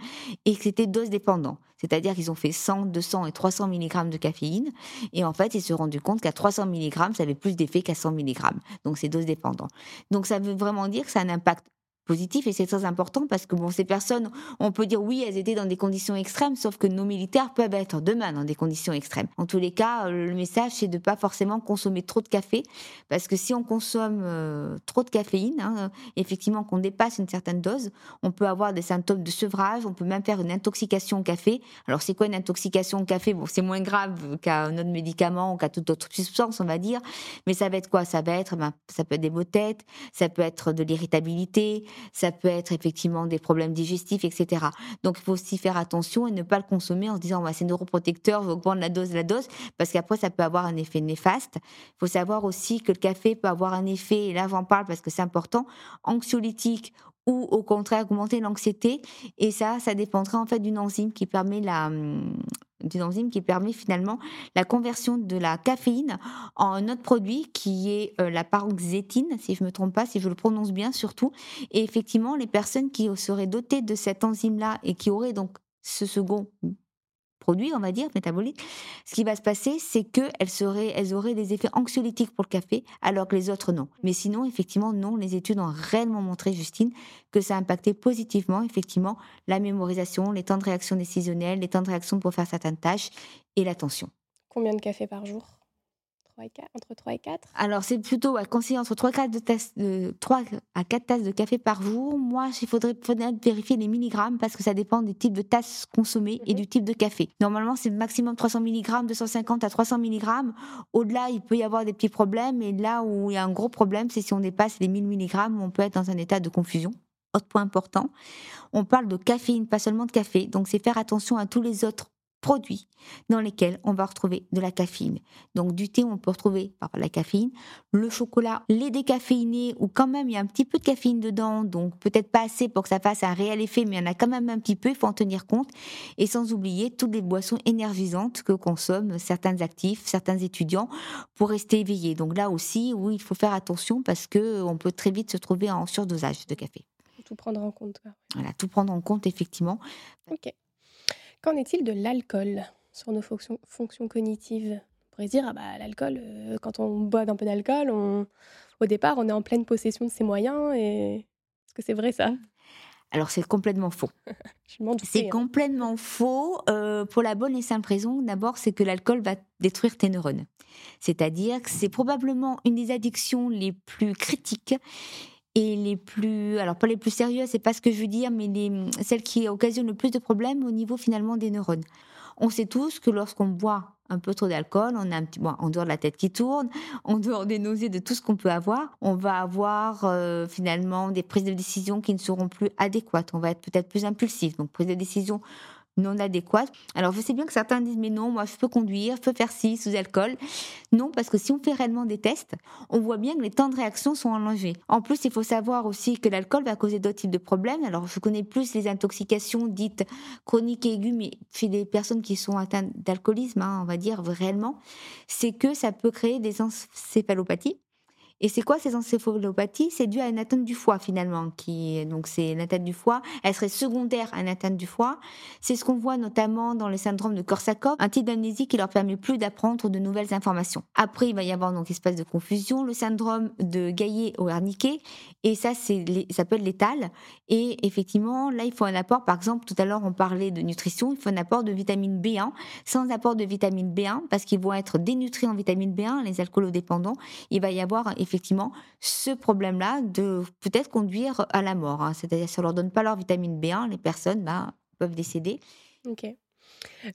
et que c'était dose dépendant. C'est-à-dire qu'ils ont fait 100, 200 et 300 mg de caféine. Et en fait, ils se sont rendus compte qu'à 300 mg, ça avait plus d'effet qu'à 100 mg. Donc, c'est dose dépendant. Donc, ça veut vraiment dire que ça a un impact positif et c'est très important parce que bon, ces personnes, on peut dire oui, elles étaient dans des conditions extrêmes, sauf que nos militaires peuvent être demain dans des conditions extrêmes. En tous les cas, euh, le message c'est de pas forcément consommer trop de café parce que si on consomme euh, trop de caféine, hein, effectivement qu'on dépasse une certaine dose, on peut avoir des symptômes de sevrage, on peut même faire une intoxication au café. Alors c'est quoi une intoxication au café? Bon, c'est moins grave qu'à un autre médicament ou qu'à toute autre substance, on va dire, mais ça va être quoi? Ça va être, ben, ça peut être des maux de tête, ça peut être de l'irritabilité, ça peut être effectivement des problèmes digestifs, etc. Donc il faut aussi faire attention et ne pas le consommer en se disant c'est neuroprotecteur, vais prendre la dose, la dose, parce qu'après ça peut avoir un effet néfaste. Il faut savoir aussi que le café peut avoir un effet, et là j'en parle parce que c'est important, anxiolytique ou au contraire augmenter l'anxiété. Et ça, ça dépendra en fait d'une enzyme qui permet la, hum, d'une enzyme qui permet finalement la conversion de la caféine en un autre produit qui est euh, la paroxétine, si je ne me trompe pas, si je le prononce bien surtout. Et effectivement, les personnes qui seraient dotées de cette enzyme-là et qui auraient donc ce second on va dire, métabolique, ce qui va se passer, c'est qu'elles elles auraient des effets anxiolytiques pour le café, alors que les autres non. Mais sinon, effectivement, non, les études ont réellement montré, Justine, que ça a impacté positivement, effectivement, la mémorisation, les temps de réaction décisionnelle, les temps de réaction pour faire certaines tâches et l'attention. Combien de café par jour? Entre 3 et 4 Alors, c'est plutôt à conseiller entre 3, 4 de 3 à 4 tasses de café par jour. Moi, il faudrait, vérifier les milligrammes parce que ça dépend des types de tasses consommées et mhm. du type de café. Normalement, c'est maximum 300 mg, 250 à 300 mg. Au-delà, il peut y avoir des petits problèmes. Et là où il y a un gros problème, c'est si on dépasse les 1000 mg, on peut être dans un état de confusion. Autre point important, on parle de caféine, pas seulement de café. Donc, c'est faire attention à tous les autres produits dans lesquels on va retrouver de la caféine. Donc du thé, on peut retrouver par la caféine, le chocolat, les décaféinés, où quand même il y a un petit peu de caféine dedans, donc peut-être pas assez pour que ça fasse un réel effet, mais il y en a quand même un petit peu, il faut en tenir compte. Et sans oublier toutes les boissons énergisantes que consomment certains actifs, certains étudiants pour rester éveillés. Donc là aussi, oui, il faut faire attention parce que on peut très vite se trouver en surdosage de café. Tout prendre en compte. Voilà, tout prendre en compte effectivement. Ok. Qu'en est-il de l'alcool sur nos fonctions, fonctions cognitives? On pourrait dire, ah bah, l'alcool, euh, quand on boit un peu d'alcool, on... au départ, on est en pleine possession de ses moyens. Et... Est-ce que c'est vrai ça? Alors c'est complètement faux. c'est hein. complètement faux euh, pour la bonne et simple raison. D'abord, c'est que l'alcool va détruire tes neurones. C'est-à-dire que c'est probablement une des addictions les plus critiques et les plus, alors pas les plus sérieuses, c'est pas ce que je veux dire, mais les, celles qui occasionnent le plus de problèmes au niveau finalement des neurones. On sait tous que lorsqu'on boit un peu trop d'alcool, on a un petit, bon, en dehors de la tête qui tourne, en dehors des nausées, de tout ce qu'on peut avoir, on va avoir euh, finalement des prises de décision qui ne seront plus adéquates. On va être peut-être plus impulsif. Donc prise de décision non adéquate. Alors je sais bien que certains disent mais non, moi je peux conduire, je peux faire ci sous alcool. Non, parce que si on fait réellement des tests, on voit bien que les temps de réaction sont allongés. En plus, il faut savoir aussi que l'alcool va causer d'autres types de problèmes. Alors je connais plus les intoxications dites chroniques et aiguës, mais chez des personnes qui sont atteintes d'alcoolisme, hein, on va dire réellement, c'est que ça peut créer des encéphalopathies et c'est quoi ces encéphalopathies C'est dû à une atteinte du foie finalement, qui donc c'est une atteinte du foie. Elle serait secondaire à une atteinte du foie. C'est ce qu'on voit notamment dans le syndrome de Korsakoff, un type d'amnésie qui leur permet plus d'apprendre de nouvelles informations. Après, il va y avoir donc espace de confusion, le syndrome de Gaillet au Wernicke, et ça c'est ça peut être létal. Et effectivement, là il faut un apport. Par exemple, tout à l'heure on parlait de nutrition, il faut un apport de vitamine B1. Sans apport de vitamine B1, parce qu'ils vont être dénutris en vitamine B1, les alcoolodépendants, il va y avoir effectivement ce problème-là de peut-être conduire à la mort. Hein. C'est-à-dire, si on leur donne pas leur vitamine B1, les personnes ben, peuvent décéder. Ok.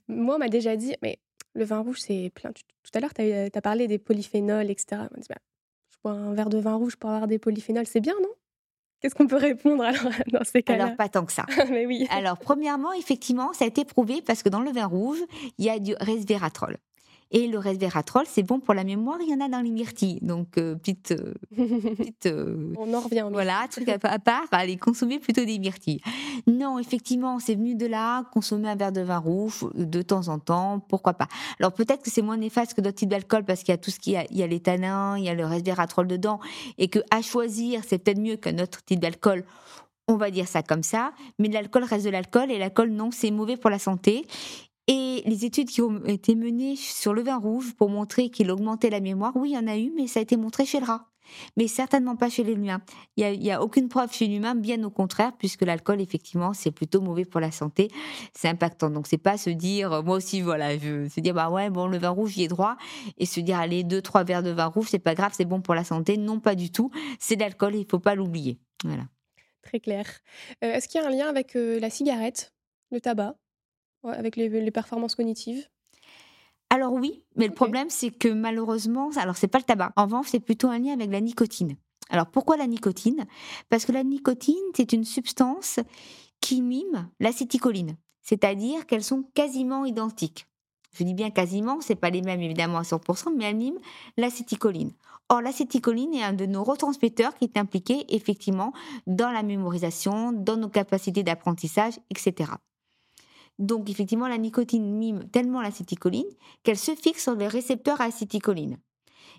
Moi, on m'a déjà dit, mais le vin rouge, c'est plein. Tout à l'heure, tu as, parlé des polyphénols, etc. dit, bah, je bois un verre de vin rouge pour avoir des polyphénols, c'est bien, non? Qu'est-ce qu'on peut répondre alors dans ces cas-là? Alors, pas tant que ça. mais oui. Alors, premièrement, effectivement, ça a été prouvé parce que dans le vin rouge, il y a du resveratrol. Et le resveratrol, c'est bon pour la mémoire, il y en a dans les myrtilles. Donc, euh, petite. Euh, euh, On en revient. Voilà, truc à, part, allez consommer plutôt des myrtilles. Non, effectivement, c'est venu de là, consommer un verre de vin rouge de temps en temps, pourquoi pas. Alors, peut-être que c'est moins néfaste que d'autres types d'alcool parce qu'il y a tout ce qui a, il y a les tanins, il y a le resveratrol dedans, et que à choisir, c'est peut-être mieux qu'un autre type d'alcool. On va dire ça comme ça, mais l'alcool reste de l'alcool et l'alcool, non, c'est mauvais pour la santé. Et les études qui ont été menées sur le vin rouge pour montrer qu'il augmentait la mémoire, oui, il y en a eu, mais ça a été montré chez le rat. Mais certainement pas chez l'humain. Il n'y a, aucune preuve chez l'humain, bien au contraire, puisque l'alcool, effectivement, c'est plutôt mauvais pour la santé. C'est impactant. Donc, c'est pas se dire, moi aussi, voilà, je, se dire, bah ouais, bon, le vin rouge, y est droit. Et se dire, allez, deux, trois verres de vin rouge, c'est pas grave, c'est bon pour la santé. Non, pas du tout. C'est l'alcool, il faut pas l'oublier. Voilà. Très clair. Euh, est-ce qu'il y a un lien avec euh, la cigarette, le tabac? Avec les, performances cognitives alors oui, mais le problème c'est que malheureusement, alors c'est pas le tabac. En revanche, c'est plutôt un lien avec la nicotine. Alors pourquoi la nicotine? Parce que la nicotine, c'est une substance qui mime l'acétycholine, c'est-à-dire qu'elles sont quasiment identiques. Je dis bien quasiment, c'est pas les mêmes évidemment à 100%, mais elles miment l'acétycholine. Or, l'acétycholine est un de nos retransmetteurs qui est impliqué effectivement dans la mémorisation, dans nos capacités d'apprentissage, etc. Donc effectivement, la nicotine mime tellement l'acétycholine qu'elle se fixe sur les récepteurs à acétycholine.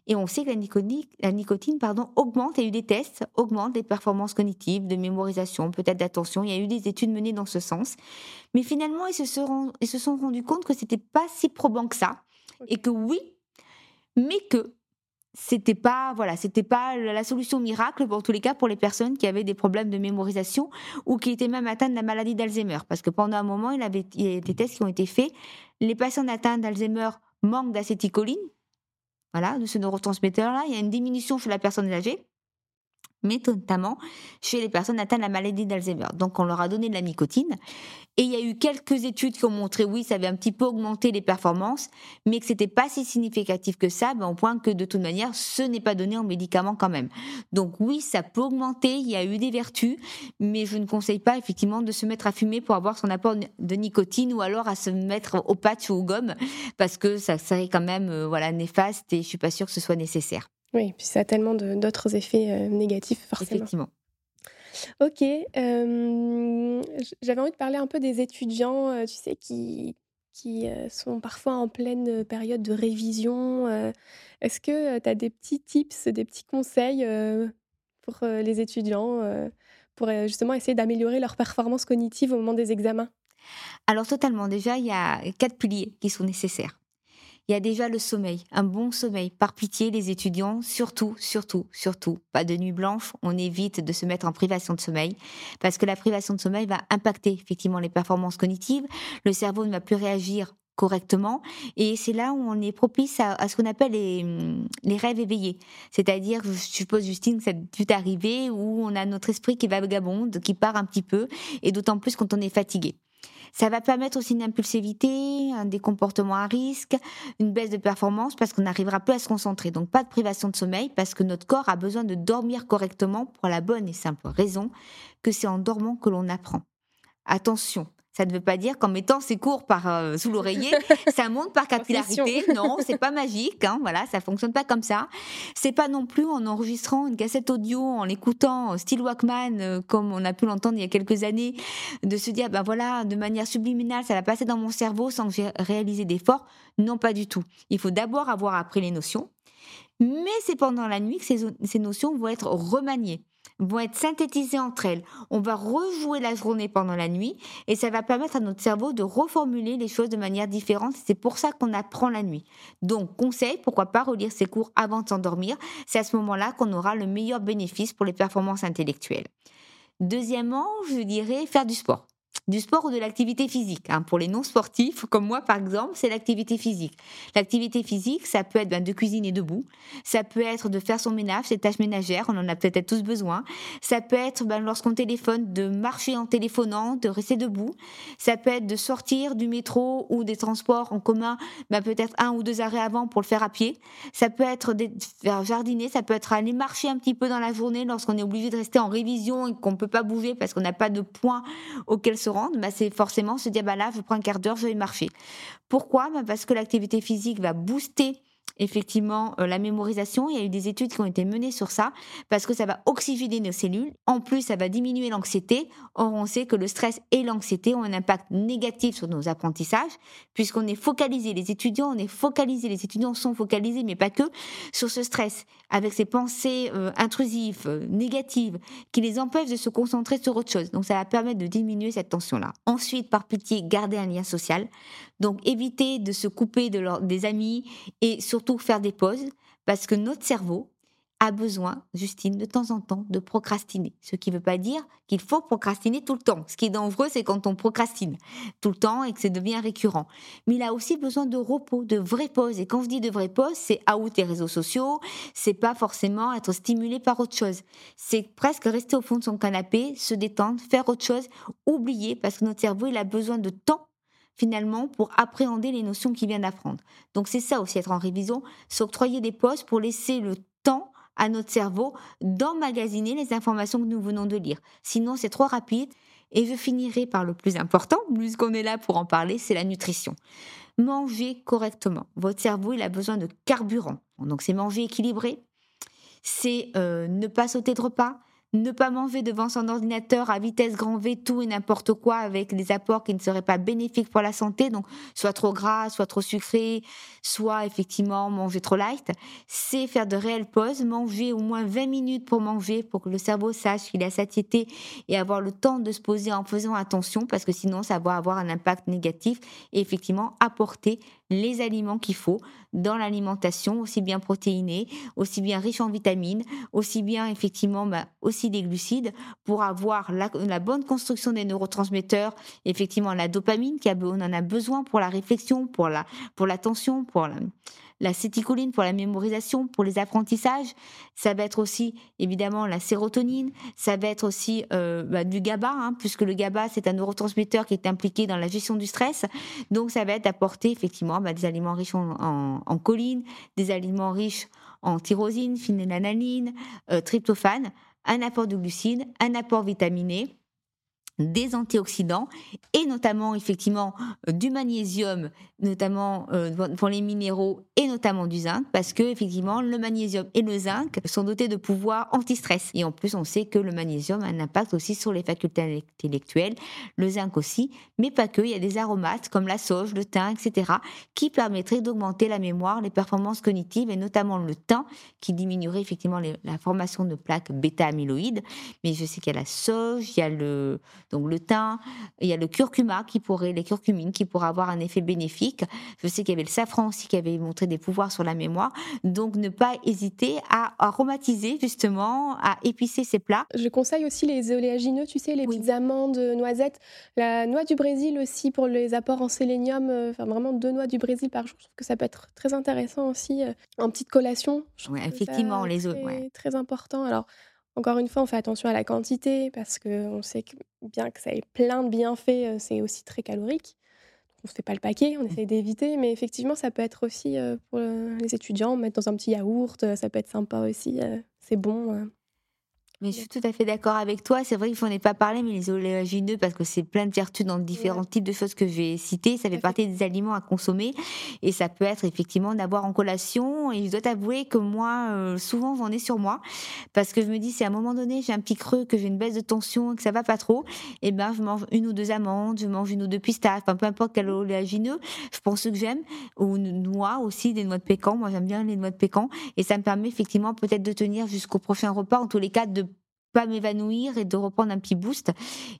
Et on sait que la nicotine, la nicotine pardon, augmente, il y a eu des tests, augmente les performances cognitives, de mémorisation, peut-être d'attention. Il y a eu des études menées dans ce sens. Mais finalement, ils se, sont, ils se sont rendus compte que c'était pas si probant que ça. Et que oui, mais que c'était pas voilà c'était pas la solution miracle pour tous les cas pour les personnes qui avaient des problèmes de mémorisation ou qui étaient même atteintes de la maladie d'Alzheimer. Parce que pendant un moment il, avait, il y a des tests qui ont été faits. Les patients atteints d'Alzheimer manquent d'acétycholine voilà de ce neurotransmetteur là il y a une diminution chez la personne âgée mais notamment chez les personnes atteintes de la maladie d'Alzheimer. Donc on leur a donné de la nicotine et il y a eu quelques études qui ont montré oui, ça avait un petit peu augmenté les performances, mais que c'était pas si significatif que ça, ben, au point que de toute manière, ce n'est pas donné en médicament quand même. Donc oui, ça peut augmenter, il y a eu des vertus, mais je ne conseille pas effectivement de se mettre à fumer pour avoir son apport de nicotine ou alors à se mettre au patch ou aux gommes parce que ça serait quand même euh, voilà néfaste et je suis pas sûre que ce soit nécessaire. Oui, puis ça a tellement d'autres effets euh, négatifs, forcément. Effectivement. Ok, euh, j'avais envie de parler un peu des étudiants, euh, tu sais, qui, qui sont parfois en pleine période de révision. Est-ce que tu as des petits tips, des petits conseils pour les étudiants, pour justement essayer d'améliorer leur performance cognitive au moment des examens? Alors totalement, déjà, il y a quatre piliers qui sont nécessaires il y a déjà le sommeil, un bon sommeil. Par pitié, les étudiants, surtout, surtout, surtout, pas de nuit blanche, on évite de se mettre en privation de sommeil, parce que la privation de sommeil va impacter effectivement les performances cognitives, le cerveau ne va plus réagir correctement. Et c'est là où on est propice à, ce qu'on appelle les, les, rêves éveillés. C'est-à-dire, je suppose, Justine, ça peut arriver où on a notre esprit qui va vagabonde, qui part un petit peu, et d'autant plus quand on est fatigué. Ça va permettre aussi une impulsivité, des comportements à risque, une baisse de performance parce qu'on n'arrivera plus à se concentrer. Donc pas de privation de sommeil parce que notre corps a besoin de dormir correctement pour la bonne et simple raison que c'est en dormant que l'on apprend. Attention, ça ne veut pas dire qu'en mettant ses cours par euh, sous l'oreiller, ça monte par capillarité. Non, c'est pas magique. Hein, voilà, ça fonctionne pas comme ça. C'est pas non plus en enregistrant une cassette audio, en l'écoutant style Walkman, euh, comme on a pu l'entendre il y a quelques années, de se dire ben voilà, de manière subliminale, ça va passer dans mon cerveau sans que j'ai réalisé d'efforts. Non, pas du tout. Il faut d'abord avoir appris les notions, mais c'est pendant la nuit que ces notions vont être remaniées vont être synthétisées entre elles. On va rejouer la journée pendant la nuit et ça va permettre à notre cerveau de reformuler les choses de manière différente. C'est pour ça qu'on apprend la nuit. Donc, conseil, pourquoi pas relire ses cours avant de s'endormir C'est à ce moment-là qu'on aura le meilleur bénéfice pour les performances intellectuelles. Deuxièmement, je dirais faire du sport du sport ou de l'activité physique. Hein. Pour les non-sportifs, comme moi par exemple, c'est l'activité physique. L'activité physique, ça peut être ben, de cuisiner debout, ça peut être de faire son ménage, ses tâches ménagères, on en a peut-être tous besoin. Ça peut être ben, lorsqu'on téléphone, de marcher en téléphonant, de rester debout. Ça peut être de sortir du métro ou des transports en commun, ben, peut-être un ou deux arrêts avant pour le faire à pied. Ça peut être de faire jardiner, ça peut être aller marcher un petit peu dans la journée lorsqu'on est obligé de rester en révision et qu'on ne peut pas bouger parce qu'on n'a pas de point auquel se bah, c'est forcément se dire bah là, je prends un quart d'heure, je vais marcher. Pourquoi? Bah, Parce que l'activité physique va booster effectivement euh, la mémorisation. Il y a eu des études qui ont été menées sur ça parce que ça va oxygéner nos cellules. En plus, ça va diminuer l'anxiété. Or, on sait que le stress et l'anxiété ont un impact négatif sur nos apprentissages puisqu'on est focalisé. Les étudiants, on est focalisé. Les étudiants sont focalisés, mais pas que, sur ce stress avec ces pensées euh, intrusives, euh, négatives, qui les empêchent de se concentrer sur autre chose. Donc, ça va permettre de diminuer cette tension-là. Ensuite, par pitié, garder un lien social. Donc, éviter de se couper de des amis et surtout faire des pauses parce que notre cerveau a besoin, Justine, de temps en temps, de procrastiner. Ce qui ne veut pas dire qu'il faut procrastiner tout le temps. Ce qui est dangereux, c'est quand on procrastine tout le temps et que ça devient récurrent. Mais il a aussi besoin de repos, de vraies pauses. Et quand je dis de vraies pauses, c'est out les réseaux sociaux, c'est pas forcément être stimulé par autre chose. C'est presque rester au fond de son canapé, se détendre, faire autre chose, oublier, parce que notre cerveau, il a besoin de temps finalement pour appréhender les notions qu'il vient d'apprendre. Donc c'est ça aussi être en révision, s'octroyer des postes pour laisser le temps à notre cerveau d'emmagasiner les informations que nous venons de lire. Sinon c'est trop rapide et je finirai par le plus important, puisqu'on est là pour en parler, c'est la nutrition. Manger correctement. Votre cerveau, il a besoin de carburant. Donc c'est manger équilibré, c'est euh, ne pas sauter de repas, ne pas manger devant son ordinateur à vitesse grand V tout et n'importe quoi avec des apports qui ne seraient pas bénéfiques pour la santé, donc soit trop gras, soit trop sucré, soit effectivement manger trop light, c'est faire de réelles pauses, manger au moins 20 minutes pour manger pour que le cerveau sache qu'il a satiété et avoir le temps de se poser en faisant attention parce que sinon ça va avoir un impact négatif et effectivement apporter les aliments qu'il faut dans l'alimentation, aussi bien protéinés, aussi bien riches en vitamines, aussi bien effectivement bah, aussi des glucides pour avoir la, bonne construction des neurotransmetteurs, effectivement la dopamine qui on en a besoin pour la réflexion, pour la pour l'attention, pour la, la céticoline pour la mémorisation, pour les apprentissages. Ça va être aussi évidemment la sérotonine. Ça va être aussi euh, bah, du GABA, hein, puisque le GABA c'est un neurotransmetteur qui est impliqué dans la gestion du stress. Donc ça va être d'apporter effectivement bah, des aliments riches en, en, choline, des aliments riches en tyrosine, phénylalanine, euh, tryptophane, un apport de glucides, un apport vitaminé des antioxydants et notamment effectivement euh, du magnésium, notamment euh, pour les minéraux et notamment du zinc, parce que effectivement le magnésium et le zinc sont dotés de pouvoirs anti-stress. Et en plus, on sait que le magnésium a un impact aussi sur les facultés intellectuelles, le zinc aussi, mais pas que. Il y a des aromates comme la sauge, le thym, etc., qui permettraient d'augmenter la mémoire, les performances cognitives et notamment le thym, qui diminuerait effectivement la formation de plaques bêta-amyloïdes. Mais je sais qu'il y a la sauge, il y a le donc le thym, il y a le curcuma qui pourrait, les curcumines qui pourraient avoir un effet bénéfique. Je sais qu'il y avait le safran aussi qui avait montré des pouvoirs sur la mémoire. Donc ne pas hésiter à aromatiser justement, à épicer ces plats. Je conseille aussi les oléagineux, tu sais, les petites amandes, noisettes, la noix du Brésil aussi pour les apports en sélénium. Euh, enfin vraiment deux noix du Brésil par jour. Je trouve que ça peut être très intéressant aussi euh, en petite collation. Oui, effectivement, les autres. Très important. Alors encore une fois, on fait attention à la quantité parce qu'on sait que bien que ça ait plein de bienfaits, euh, c'est aussi très calorique. On ne fait pas le paquet, on mmh. essaie d'éviter, mais effectivement, ça peut être aussi euh, pour euh, les étudiants, mettre dans un petit yaourt, ça peut être sympa aussi, c'est bon. Mais je suis tout à fait d'accord avec toi. C'est vrai qu'il faut en pas parler, mais les oléagineux, parce que c'est plein de vertus dans différents types de choses que j'ai citées, ça fait partie des aliments à consommer. Et ça peut être effectivement d'avoir en collation. Et je dois t'avouer que moi, euh, souvent, j'en ai sur moi. Parce que je me dis, si à un moment donné, j'ai un petit creux, que j'ai une baisse de tension et que ça va pas trop, et eh ben, je mange une ou deux amandes, je mange une ou deux pistaches, enfin, peu importe quel oléagineux. Je pense que j'aime. Ou noix aussi, des noix de pécan. Moi, j'aime bien les noix de pécan. Et ça me permet effectivement peut-être de tenir jusqu'au prochain repas. En tous les cas, de pas m'évanouir et de reprendre un petit boost.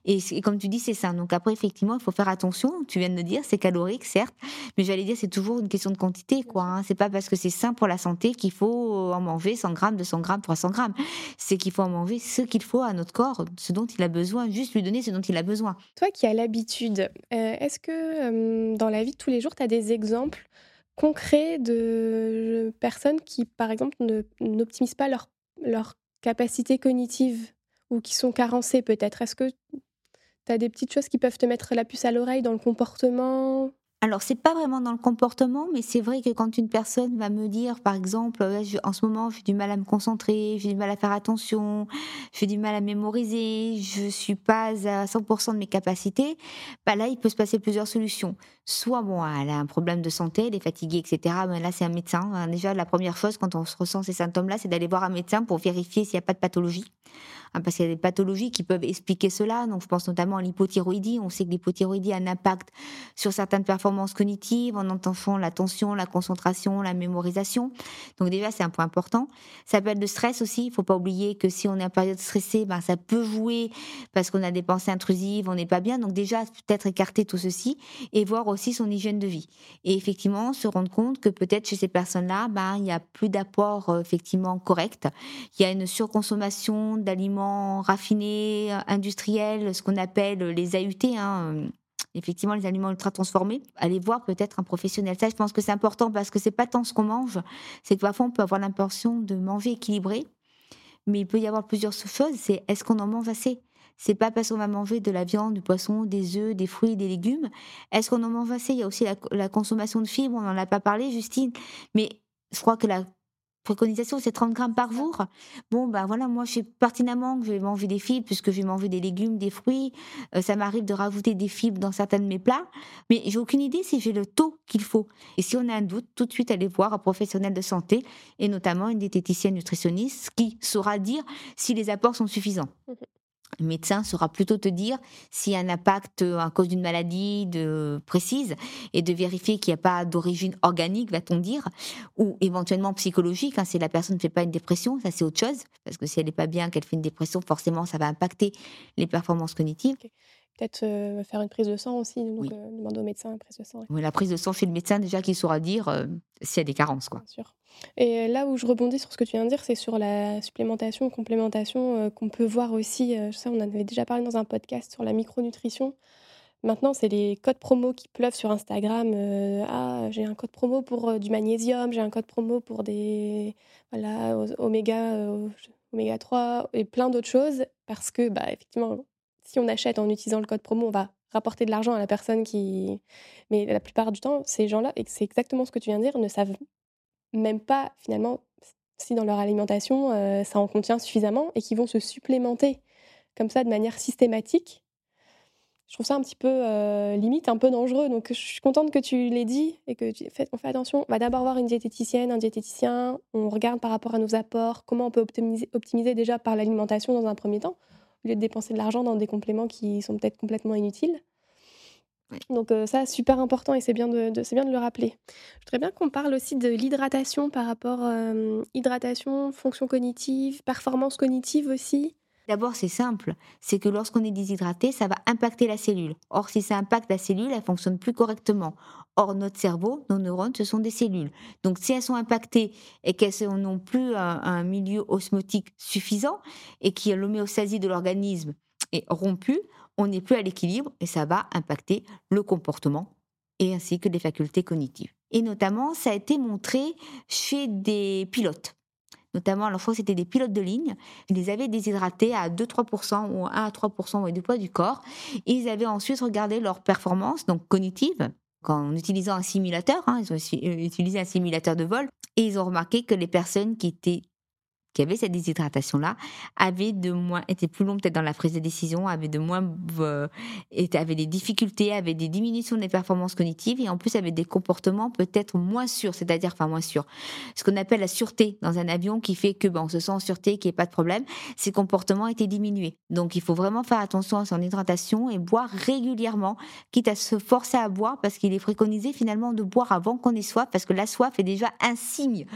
Et, comme tu dis, c'est ça. Donc après, effectivement, il faut faire attention. Tu viens de me dire, c'est calorique, certes, mais j'allais dire, c'est toujours une question de quantité, quoi. Hein. C'est pas parce que c'est sain pour la santé qu'il faut en manger 100 grammes, 200 grammes, 300 grammes. C'est qu'il faut en manger ce qu'il faut à notre corps, ce dont il a besoin, juste lui donner ce dont il a besoin. Toi qui as l'habitude, euh, est-ce que euh, dans la vie de tous les jours, tu as des exemples concrets de personnes qui, par exemple, n'optimisent pas leur, leur capacités cognitives ou qui sont carencées peut-être. Est-ce que tu as des petites choses qui peuvent te mettre la puce à l'oreille dans le comportement? Alors, c'est pas vraiment dans le comportement, mais c'est vrai que quand une personne va me dire, par exemple, en ce moment, j'ai du mal à me concentrer, j'ai du mal à faire attention, j'ai du mal à mémoriser, je suis pas à 100% de mes capacités, bah là, il peut se passer plusieurs solutions. Soit, bon, elle a un problème de santé, elle est fatiguée, etc. Mais là, c'est un médecin. Hein, déjà, la première chose, quand on se ressent ces symptômes-là, c'est d'aller voir un médecin pour vérifier s'il n'y a pas de pathologie. Hein, parce qu'il y a des pathologies qui peuvent expliquer cela. Donc, je pense notamment à l'hypothyroïdie. On sait que l'hypothyroïdie a un impact sur certaines performances cognitives, en entendant l'attention, la concentration, la mémorisation. Donc, déjà, c'est un point important. Ça peut être de stress aussi. Il faut pas oublier que si on est en période stressée, ben, ça peut jouer parce qu'on a des pensées intrusives, on n'est pas bien. Donc, déjà, peut-être écarter tout ceci et voir aussi son hygiène de vie. Et effectivement, se rendre compte que peut-être chez ces personnes-là, ben, il n'y a plus d'apport euh, effectivement correct. Il y a une surconsommation d'aliments raffinés, industriels, ce qu'on appelle les AUT, hein, effectivement les aliments ultra transformés, allez voir peut-être un professionnel. Ça, je pense que c'est important parce que c'est pas tant ce qu'on mange, c'est que parfois on peut avoir l'impression de manger équilibré, mais il peut y avoir plusieurs choses. C'est est-ce qu'on en mange assez? C'est pas parce qu'on va manger de la viande, du poisson, des œufs, des fruits, des légumes. Est-ce qu'on en mange assez? Il y a aussi la, la consommation de fibres, on n'en a pas parlé, Justine. Mais je crois que la préconisation, c'est 30 grammes par jour. Bon, ben voilà, moi, je sais pertinemment que je vais manger des fibres, puisque je vais manger des légumes, des fruits. Euh, ça m'arrive de rajouter des fibres dans certains de mes plats, mais j'ai aucune idée si j'ai le taux qu'il faut. Et si on a un doute, tout de suite aller voir un professionnel de santé, et notamment une diététicienne nutritionniste, qui saura dire si les apports sont suffisants. Le médecin saura plutôt te dire s'il y a un impact euh, à cause d'une maladie de, précise et de vérifier qu'il n'y a pas d'origine organique, va-t-on dire, ou éventuellement psychologique. Hein, si la personne ne fait pas une dépression, ça c'est autre chose, parce que si elle n'est pas bien, qu'elle fait une dépression, forcément ça va impacter les performances cognitives. Peut-être euh, faire une prise de sang aussi, donc euh, demander au médecin une prise de sang. Oui, la prise de sang chez le médecin déjà qui saura dire euh, s'il y a des carences. Quoi. Bien sûr. Et là où je rebondis sur ce que tu viens de dire, c'est sur la supplémentation, complémentation qu'on peut voir aussi. ça, on en avait déjà parlé dans un podcast sur la micronutrition. Maintenant, c'est les codes promo qui pleuvent sur Instagram. ah, j'ai un code promo pour du magnésium, j'ai un code promo pour des voilà, oméga, oméga 3 et plein d'autres choses parce que bah effectivement si on achète en utilisant le code promo, on va rapporter de l'argent à la personne qui. Mais la plupart du temps, ces gens-là, et c'est exactement ce que tu viens de dire, ne savent même pas finalement si dans leur alimentation euh, ça en contient suffisamment et qui vont se supplémenter comme ça de manière systématique. Je trouve ça un petit peu euh, limite, un peu dangereux. Donc je suis contente que tu l'aies dit et que on fait attention. On va d'abord voir une diététicienne, un diététicien. On regarde par rapport à nos apports, comment on peut optimiser déjà par l'alimentation dans un premier temps au lieu de dépenser de l'argent dans des compléments qui sont peut-être complètement inutiles. Donc euh, ça, super important et c'est bien de, bien de le rappeler. Je voudrais bien qu'on parle aussi de l'hydratation par rapport à euh, hydratation, fonction cognitive, performance cognitive aussi. D'abord, c'est simple, c'est que lorsqu'on est déshydraté, ça va impacter la cellule. Or, si ça impacte la cellule, elle fonctionne plus correctement. Or, notre cerveau, nos neurones, ce sont des cellules. Donc, si elles sont impactées et qu'elles n'ont plus un, milieu osmotique suffisant et que l'homéostasie de l'organisme est rompue, on n'est plus à l'équilibre et ça va impacter le comportement et ainsi que les facultés cognitives. Et notamment, ça a été montré chez des pilotes notamment, alors je crois que c'était des pilotes de ligne, ils les avaient déshydratés à 2-3% ou 1 à 3% du poids du corps. Ils avaient ensuite regardé leur performance, donc cognitive, en utilisant un simulateur, hein, ils ont euh, utilisé un simulateur de vol, et ils ont remarqué que les personnes qui étaient qui avaient cette déshydratation-là avaient de moins, étaient plus longs peut-être dans la prise de décision, avaient de moins, euh, des difficultés, avaient des diminutions des performances cognitives et en plus avaient des comportements peut-être moins sûrs, c'est-à-dire enfin moins sûrs. Ce qu'on appelle la sûreté dans un avion qui fait que ben, on se sent en sûreté, qu'il n'y ait pas de problème, ces comportements étaient diminués. Donc il faut vraiment faire attention à son hydratation et boire régulièrement, quitte à se forcer à boire parce qu'il est préconisé finalement de boire avant qu'on ait soif parce que la soif est déjà un signe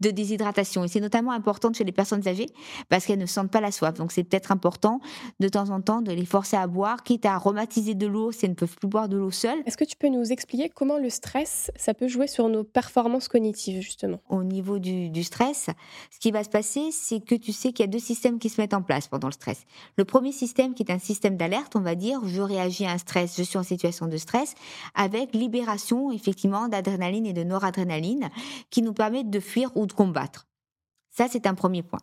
de déshydratation et c'est notamment important de les personnes âgées parce qu'elles ne sentent pas la soif. Donc c'est peut-être important de temps en temps de les forcer à boire, quitte à aromatiser de l'eau si elles ne peuvent plus boire de l'eau seule. Est-ce que tu peux nous expliquer comment le stress, ça peut jouer sur nos performances cognitives justement? Au niveau du, du stress, ce qui va se passer, c'est que tu sais qu'il y a deux systèmes qui se mettent en place pendant le stress. Le premier système qui est un système d'alerte, on va dire, je réagis à un stress, je suis en situation de stress, avec libération effectivement d'adrénaline et de noradrénaline qui nous permettent de fuir ou de combattre. Ça, c'est un premier point.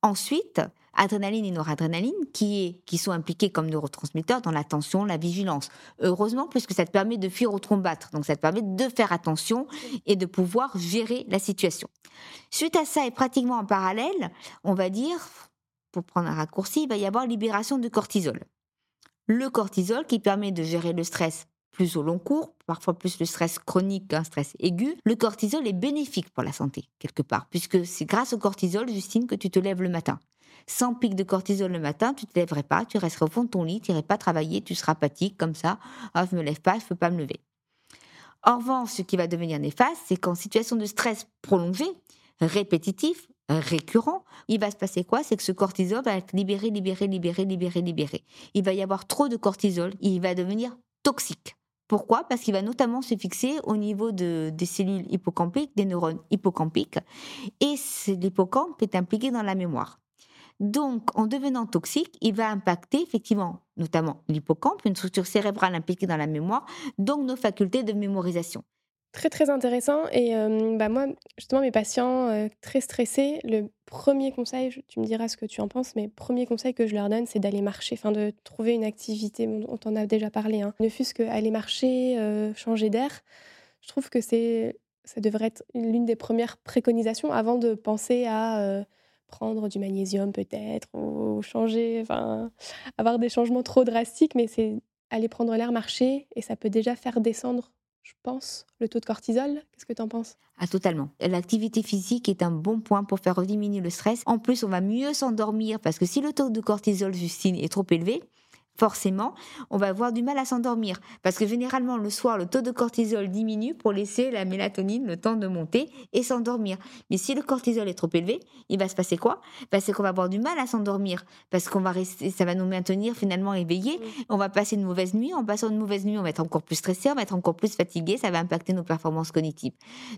Ensuite, adrénaline et noradrénaline, qui, sont impliqués comme neurotransmetteurs dans l'attention, la vigilance. Heureusement, puisque ça te permet de fuir ou de combattre. Donc, ça te permet de faire attention et de pouvoir gérer la situation. Suite à ça, et pratiquement en parallèle, on va dire, pour prendre un raccourci, il va y avoir libération de cortisol. Le cortisol qui permet de gérer le stress plus au long cours, parfois plus le stress chronique qu'un stress aigu, le cortisol est bénéfique pour la santé, quelque part, puisque c'est grâce au cortisol, Justine, que tu te lèves le matin. Sans pic de cortisol le matin, tu ne te lèverais pas, tu resterais au fond de ton lit, tu n'irais pas travailler, tu seras apathique comme ça. Ah, je me lève pas, je ne peux pas me lever. En revanche, ce qui va devenir néfaste, c'est qu'en situation de stress prolongé, répétitif, récurrent, il va se passer quoi? C'est que ce cortisol va être libéré, libéré, libéré, libéré, libéré. Il va y avoir trop de cortisol, il va devenir toxique. Pourquoi? Parce qu'il va notamment se fixer au niveau de, des cellules hippocampiques, des neurones hippocampiques, et l'hippocampe est impliqué dans la mémoire. Donc, en devenant toxique, il va impacter effectivement, notamment l'hippocampe, une structure cérébrale impliquée dans la mémoire, donc nos facultés de mémorisation. Très très intéressant. Et bah moi, justement, mes patients très stressés, le premier conseil, tu me diras ce que tu en penses, mais premier conseil que je leur donne, c'est d'aller marcher, enfin de trouver une activité, on t'en a déjà parlé, hein. ne fût-ce qu'aller marcher, changer d'air. Je trouve que c'est, ça devrait être l'une des premières préconisations avant de penser à prendre du magnésium peut-être, ou changer, enfin avoir des changements trop drastiques, mais c'est aller prendre l'air, marcher, et ça peut déjà faire descendre je pense, le taux de cortisol. Qu'est-ce que tu en penses? Ah, totalement. L'activité physique est un bon point pour faire diminuer le stress. En plus, on va mieux s'endormir parce que si le taux de cortisol, Justine, est trop élevé, forcément, on va avoir du mal à s'endormir. Parce que généralement, le soir, le taux de cortisol diminue pour laisser la mélatonine le temps de monter et s'endormir. Mais si le cortisol est trop élevé, il va se passer quoi? Bah, C'est qu'on va avoir du mal à s'endormir. Parce qu'on va rester, ça va nous maintenir finalement éveillés. On va passer une mauvaise nuit. En passant une mauvaise nuit, on va être encore plus stressé, on va être encore plus fatigué. Ça va impacter nos performances cognitives.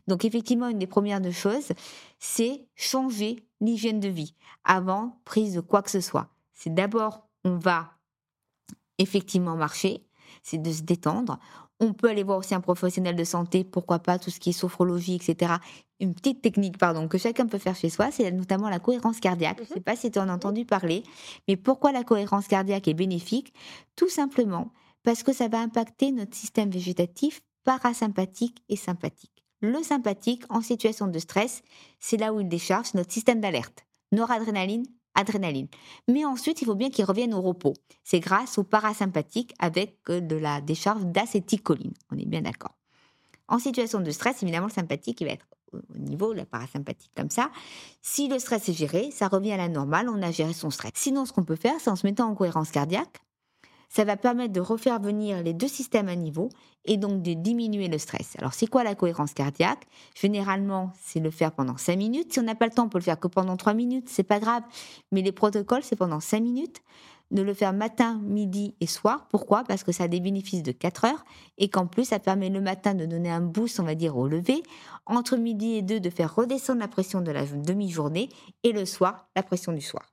Donc, effectivement, une des premières choses, c'est changer l'hygiène de vie avant prise de quoi que ce soit. C'est d'abord, on va effectivement marcher, c'est de se détendre. On peut aller voir aussi un professionnel de santé, pourquoi pas tout ce qui est sophrologie, etc. Une petite technique, pardon, que chacun peut faire chez soi, c'est notamment la cohérence cardiaque. Je ne mhm. sais pas si tu en as entendu parler, mais pourquoi la cohérence cardiaque est bénéfique? Tout simplement parce que ça va impacter notre système végétatif parasympathique et sympathique. Le sympathique, en situation de stress, c'est là où il décharge notre système d'alerte. Noradrénaline, adrénaline. Mais ensuite, il faut bien qu'ils reviennent au repos. C'est grâce au parasympathique avec euh, de la décharge d'acétylcholine. On est bien d'accord. En situation de stress, évidemment, le sympathique il va être au niveau de la parasympathique comme ça. Si le stress est géré, ça revient à la normale, on a géré son stress. Sinon, ce qu'on peut faire, c'est en se mettant en cohérence cardiaque, ça va permettre de refaire venir les deux systèmes à niveau et donc de diminuer le stress. Alors, c'est quoi la cohérence cardiaque? Généralement, c'est le faire pendant 5 minutes. Si on n'a pas le temps, on peut le faire que pendant 3 minutes, c'est pas grave. Mais les protocoles, c'est pendant 5 minutes. De le faire matin, midi et soir. Pourquoi? Parce que ça a des bénéfices de 4 heures et qu'en plus, ça permet le matin de donner un boost, on va dire, au lever. Entre midi et 2, de faire redescendre la pression de la demi-journée et le soir, la pression du soir.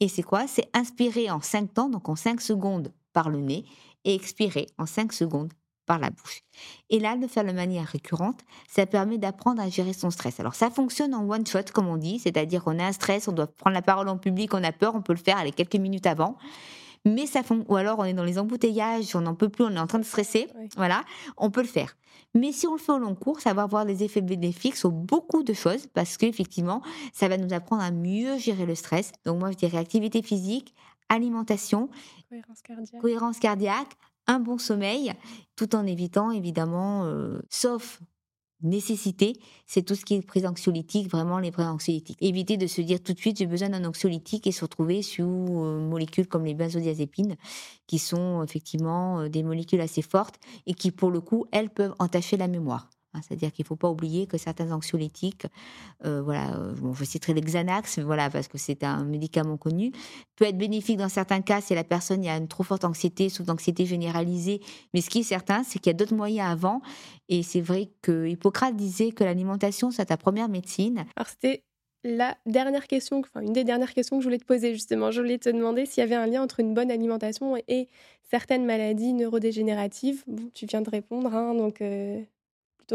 Et c'est quoi? C'est inspirer en 5 temps, donc en 5 secondes par le nez et expirer en 5 secondes par la bouche. Et là, de faire de manière récurrente, ça permet d'apprendre à gérer son stress. Alors ça fonctionne en one shot, comme on dit, c'est-à-dire qu'on a un stress, on doit prendre la parole en public, on a peur, on peut le faire aller quelques minutes avant. Mais ça font, ou alors on est dans les embouteillages, on n'en peut plus, on est en train de stresser, voilà, on peut le faire. Mais si on le fait au long cours, ça va avoir des effets bénéfiques sur beaucoup de choses parce qu'effectivement, ça va nous apprendre à mieux gérer le stress. Donc moi, je dirais activité physique, alimentation, cohérence cardiaque, un bon sommeil, tout en évitant évidemment, euh, sauf nécessité, c'est tout ce qui est prise anxiolytique, vraiment les prises anxiolytiques. Éviter de se dire tout de suite j'ai besoin d'un anxiolytique et se retrouver sous euh, molécules comme les benzodiazépines, qui sont effectivement euh, des molécules assez fortes et qui pour le coup, elles peuvent entacher la mémoire. Hein, c'est-à-dire qu'il ne faut pas oublier que certains anxiolytiques, euh, voilà, euh, bon, je citerai le Xanax, voilà, parce que c'est un médicament connu, peut être bénéfique dans certains cas si la personne a une trop forte anxiété, sous d'anxiété généralisée. Mais ce qui est certain, c'est qu'il y a d'autres moyens avant. Et c'est vrai que Hippocrate disait que l'alimentation, c'est ta première médecine. Alors c'était la dernière question, enfin une des dernières questions que je voulais te poser justement. Je voulais te demander s'il y avait un lien entre une bonne alimentation et certaines maladies neurodégénératives. tu viens de répondre, hein, donc euh,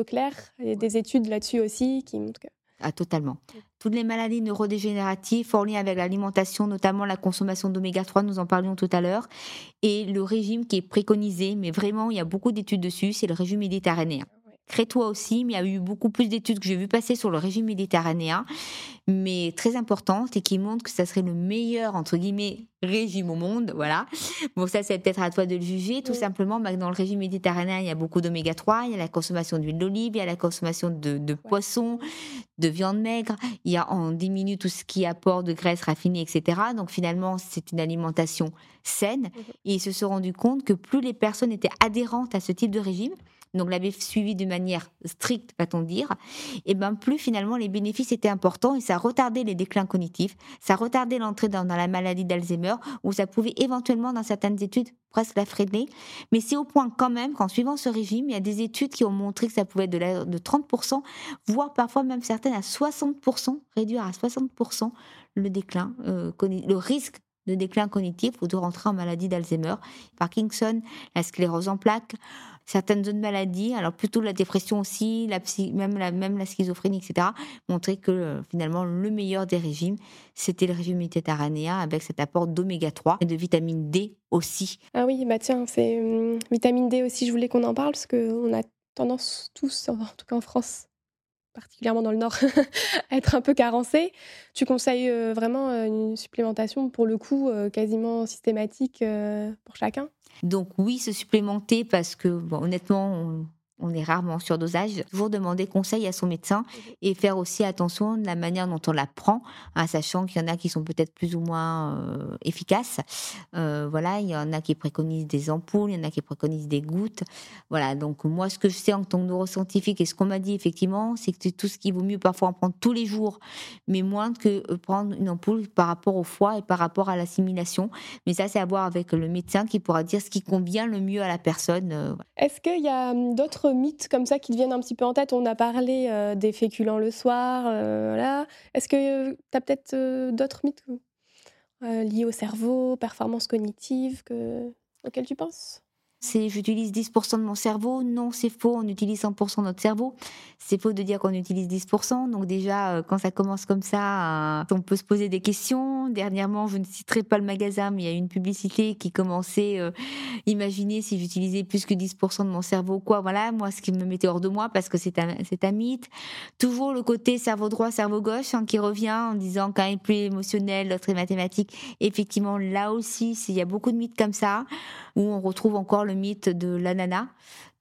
clair. Il y a des études là-dessus aussi qui montrent que. Ah, totalement. Toutes les maladies neurodégénératives en lien avec l'alimentation, notamment la consommation d'oméga 3, nous en parlions tout à l'heure, et le régime qui est préconisé, mais vraiment, il y a beaucoup d'études dessus, c'est le régime méditerranéen. Crétois aussi, mais il y a eu beaucoup plus d'études que j'ai vu passer sur le régime méditerranéen, mais très importantes et qui montrent que ça serait le meilleur, entre guillemets, régime au monde. Voilà. Bon, ça, c'est peut-être à toi de le juger. Tout simplement, bah, dans le régime méditerranéen, il y a beaucoup d'oméga 3, il y a la consommation d'huile d'olive, il y a la consommation de, de poissons, de viande maigre, il y a, on diminue tout ce qui apporte de graisse raffinée, etc. Donc finalement, c'est une alimentation saine. Et ils se sont rendus compte que plus les personnes étaient adhérentes à ce type de régime, donc l'avait suivi de manière stricte, va-t-on dire, et ben plus finalement les bénéfices étaient importants et ça retardait les déclins cognitifs, ça retardait l'entrée dans, la maladie d'Alzheimer, où ça pouvait éventuellement, dans certaines études, presque la freiner. Mais c'est au point quand même qu'en suivant ce régime, il y a des études qui ont montré que ça pouvait être de, de 30%, voire parfois même certaines à 60%, réduire à 60% le déclin, euh, le risque de déclin cognitif ou de rentrer en maladie d'Alzheimer, Parkinson, la sclérose en plaques, certaines autres maladies, alors plutôt la dépression aussi, la même, la, même la schizophrénie, etc., montraient que euh, finalement le meilleur des régimes, c'était le régime méditerranéen avec cet apport d'oméga 3 et de vitamine D aussi. Ah oui, bah tiens, c'est hum, vitamine D aussi, je voulais qu'on en parle parce qu'on a tendance tous, en tout cas en France, particulièrement dans le Nord, à être un peu carencé. Tu conseilles euh, vraiment euh, une supplémentation, pour le coup, quasiment systématique pour chacun? Donc oui, se supplémenter parce que honnêtement, on est rarement sur dosage. Toujours demander conseil à son médecin et faire aussi attention de la manière dont on la prend, hein, sachant qu'il y en a qui sont peut-être plus ou moins euh, efficaces. Euh, voilà, il y en a qui préconisent des ampoules, il y en a qui préconisent des gouttes. Voilà, donc moi, ce que je sais en tant que neuroscientifique et ce qu'on m'a dit effectivement, c'est que tout ce qui vaut mieux parfois en prendre tous les jours, mais moins que euh, prendre une ampoule par rapport au foie et par rapport à l'assimilation. Mais ça, c'est à voir avec le médecin qui pourra dire ce qui convient le mieux à la personne. Est-ce qu'il y a hum, mythes comme ça qui te viennent un petit peu en tête On a parlé euh, des féculents le soir. Euh, Est-ce que tu as peut-être euh, d'autres mythes liés au cerveau, performance cognitive, que... auxquels tu penses? C'est j'utilise 10% de mon cerveau. Non, c'est faux, on utilise 100% de notre cerveau. C'est faux de dire qu'on utilise 10%. Donc déjà, euh, quand ça commence comme ça, euh, on peut se poser des questions. Dernièrement, je ne citerai pas le magasin, mais il y a une publicité qui commençait, euh, imaginer si j'utilisais plus que 10% de mon cerveau, quoi. Voilà, moi, ce qui me mettait hors de moi parce que c'est un, un mythe. Toujours le côté cerveau droit, cerveau gauche hein, qui revient en disant qu'un est plus émotionnel, l'autre est mathématique. Effectivement, là aussi, il y a beaucoup de mythes comme ça où on retrouve encore le mythe de l'ananas.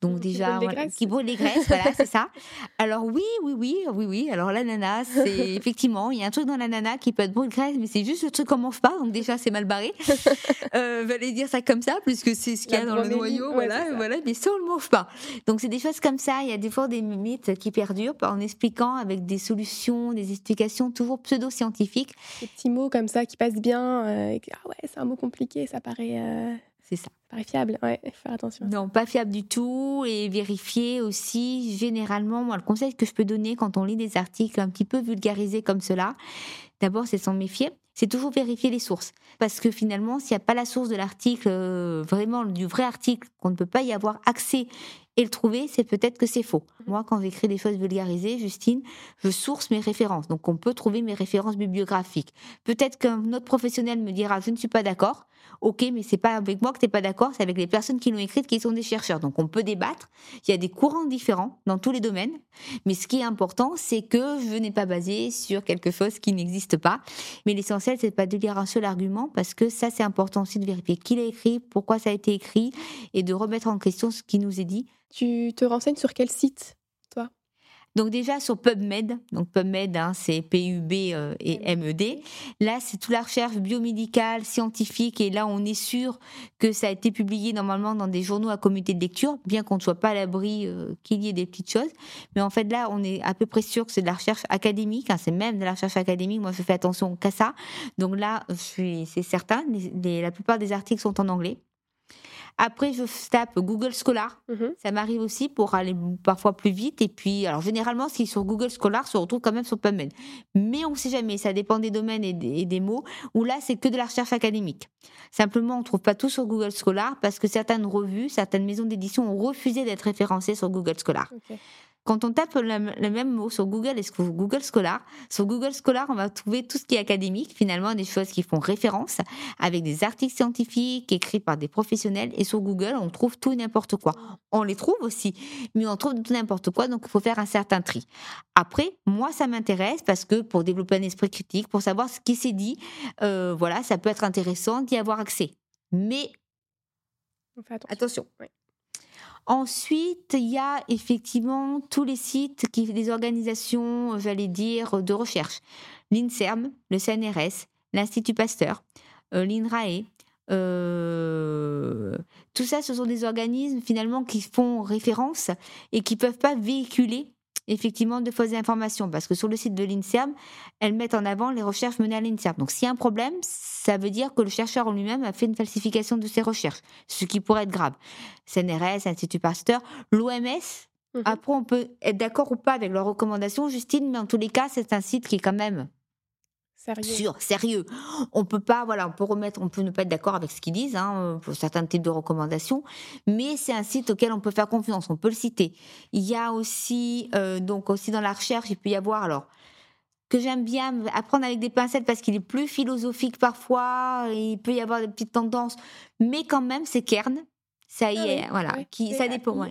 Donc déjà, qui brûle les graisses, voilà, c'est ça. Alors oui, oui, oui, oui, oui. Alors l'ananas, c'est effectivement, il y a un truc dans l'ananas qui peut être brûle graisse, mais c'est juste le truc qu'on mange pas. Donc déjà, c'est mal barré. euh, dire ça comme ça, puisque c'est ce qu'il y a dans le noyau, voilà, voilà. Mais ça, on le mange pas. Donc c'est des choses comme ça. Il y a des fois des mythes qui perdurent en expliquant avec des solutions, des explications toujours pseudo-scientifiques. Des petits mots comme ça qui passent bien. Euh, ah ouais, c'est un mot compliqué, ça paraît. Euh, c'est ça. Pas fiable, ouais, faire attention. Non, pas fiable du tout. Et vérifier aussi, généralement, moi, le conseil que je peux donner quand on lit des articles un petit peu vulgarisés comme cela, d'abord, c'est s'en méfier. C'est toujours vérifier les sources. Parce que finalement, s'il n'y a pas la source de l'article, euh, vraiment du vrai article, qu'on ne peut pas y avoir accès et le trouver, c'est peut-être que c'est faux. Moi, quand j'écris des choses vulgarisées, Justine, je source mes références. Donc, on peut trouver mes références bibliographiques. Peut-être qu'un autre professionnel me dira, je ne suis pas d'accord. Ok, mais c'est pas avec moi que tu n'es pas d'accord, c'est avec les personnes qui l'ont écrite qui sont des chercheurs. Donc, on peut débattre. Il y a des courants différents dans tous les domaines. Mais ce qui est important, c'est que je n'ai pas basé sur quelque chose qui n'existe pas. Mais l'essentiel, c'est pas de lire un seul argument parce que ça, c'est important aussi de vérifier qui l'a écrit, pourquoi ça a été écrit et de remettre en question ce qui nous est dit tu te renseignes sur quel site, donc déjà sur PubMed, donc PubMed hein, c'est PUB euh, et MED. Là c'est toute la recherche biomédicale, scientifique et là on est sûr que ça a été publié normalement dans des journaux à comité de lecture, bien qu'on ne soit pas à l'abri euh, qu'il y ait des petites choses. Mais en fait là on est à peu près sûr que c'est de la recherche académique, hein, c'est même de la recherche académique. Moi je fais attention qu'à ça. Donc là c'est certain, la plupart des articles sont en anglais. Après, je tape Google Scholar. Mhm. Ça m'arrive aussi pour aller parfois plus vite. Et puis, alors généralement, ce qui est sur Google Scholar se retrouve quand même sur PubMed. Mais on ne sait jamais. Ça dépend des domaines et des, mots. Où là, c'est que de la recherche académique. Simplement, on ne trouve pas tout sur Google Scholar parce que certaines revues, certaines maisons d'édition ont refusé d'être référencées sur Google Scholar. Quand on tape le, même mot sur Google et sur Google Scholar, sur Google Scholar, on va trouver tout ce qui est académique, finalement, des choses qui font référence avec des articles scientifiques écrits par des professionnels. Et sur Google, on trouve tout n'importe quoi. On les trouve aussi, mais on trouve tout n'importe quoi, donc il faut faire un certain tri. Après, moi, ça m'intéresse parce que pour développer un esprit critique, pour savoir ce qui s'est dit, euh, voilà, ça peut être intéressant d'y avoir accès. Mais attention. Ensuite, il y a effectivement tous les sites, qui, des organisations, j'allais dire, de recherche. L'INSERM, le CNRS, l'Institut Pasteur, euh, l'INRAE. Euh, tout ça, ce sont des organismes finalement qui font référence et qui ne peuvent pas véhiculer effectivement de fausses informations parce que sur le site de l'INSERM, elles mettent en avant les recherches menées à l'INSERM. Donc s'il y a un problème, ça veut dire que le chercheur en lui-même a fait une falsification de ses recherches, ce qui pourrait être grave. CNRS, Institut Pasteur, l'OMS, mmh après on peut être d'accord ou pas avec leurs recommandations, Justine, mais en tous les cas, c'est un site qui est quand même Sérieux. Sûr, sérieux. On peut pas, voilà, on peut remettre, on peut ne pas être d'accord avec ce qu'ils disent hein, pour certains types de recommandations, mais c'est un site auquel on peut faire confiance, on peut le citer. Il y a aussi, euh, donc aussi dans la recherche, il peut y avoir alors que j'aime bien apprendre avec des pincettes parce qu'il est plus philosophique parfois, il peut y avoir des petites tendances, mais quand même c'est Kern, ça y ah est, voilà, qui, ça dépend.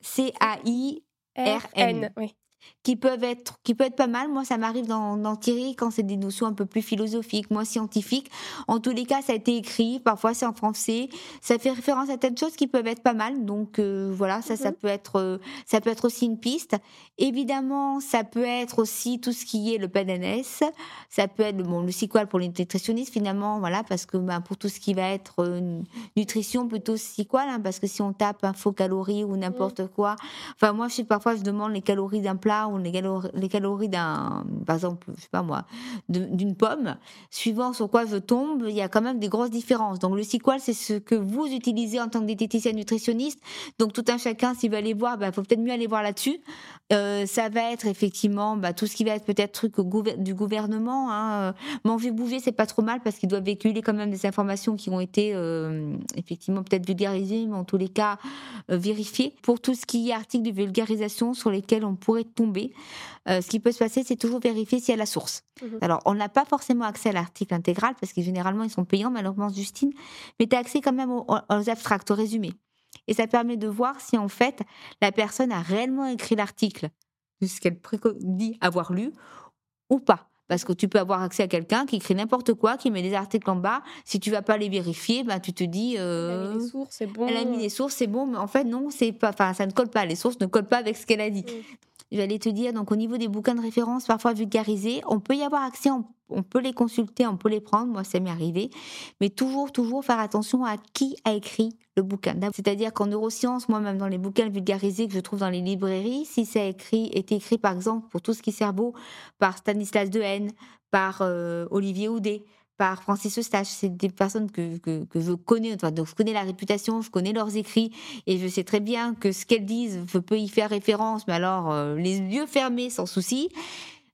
C A I R N. Oui qui peuvent être qui peut être pas mal. Moi, ça m'arrive d'en tirer quand c'est des notions un peu plus philosophiques, moins scientifiques. En tous les cas, ça a été écrit. Parfois, c'est en français. Ça fait référence à telles choses qui peuvent être pas mal. Donc euh, voilà, ça, ça mhm. peut être euh, ça peut être aussi une piste. Évidemment, ça peut être aussi tout ce qui est le PNNS. Ça peut être bon, le SQL pour les nutritionnistes finalement, voilà, parce que ben, pour tout ce qui va être euh, nutrition, plutôt SQL, hein, parce que si on tape info calories ou n'importe mhm. quoi. Enfin, moi, je sais parfois, je demande les calories d'un plat ou les calories, les calories d'un, par exemple, je sais pas moi, d'une pomme, suivant sur quoi je tombe, il y a quand même des grosses différences. Donc le SQL, c'est ce que vous utilisez en tant que diététicien nutritionniste. Donc tout un chacun, s'il veut aller voir, il bah, faut peut-être mieux aller voir là-dessus. Euh, ça va être effectivement bah, tout ce qui va être peut-être truc du gouvernement. Hein. Manger, bouger, c'est pas trop mal parce qu'il doit véhiculer quand même des informations qui ont été euh, effectivement peut-être vulgarisées, mais en tous les cas euh, vérifiées. Pour tout ce qui est articles de vulgarisation sur lesquels on pourrait tomber, ce qui peut se passer, c'est toujours vérifier s'il y a la source. Mhm. Alors, on n'a pas forcément accès à l'article intégral parce que généralement ils sont payants, malheureusement, Justine, mais tu as accès quand même aux, aux abstracts, aux résumés. Et ça permet de voir si en fait la personne a réellement écrit l'article de ce qu'elle dit avoir lu ou pas. Parce que tu peux avoir accès à quelqu'un qui écrit n'importe quoi, qui met des articles en bas. Si tu vas pas les vérifier, bah, tu te dis. Euh, elle a mis les sources, c'est bon. Elle a mis les sources, c'est bon, mais en fait, non, c'est pas. Enfin, ça ne colle pas. Les sources ne collent pas avec ce qu'elle a dit. Mm. J'allais te dire, donc au niveau des bouquins de référence, parfois vulgarisés, on peut y avoir accès, on, peut les consulter, on peut les prendre, moi ça m'est arrivé, mais toujours, toujours faire attention à qui a écrit le bouquin. C'est-à-dire qu'en neurosciences, moi-même dans les bouquins vulgarisés que je trouve dans les librairies, si ça a écrit, est écrit par exemple pour tout ce qui est cerveau par Stanislas Dehaene, par euh, Olivier Houdet, par Francis Eustache. C'est des personnes que, que, je connais, donc je connais la réputation, je connais leurs écrits, et je sais très bien que ce qu'elles disent, je peux y faire référence, mais alors euh, les yeux fermés sans souci.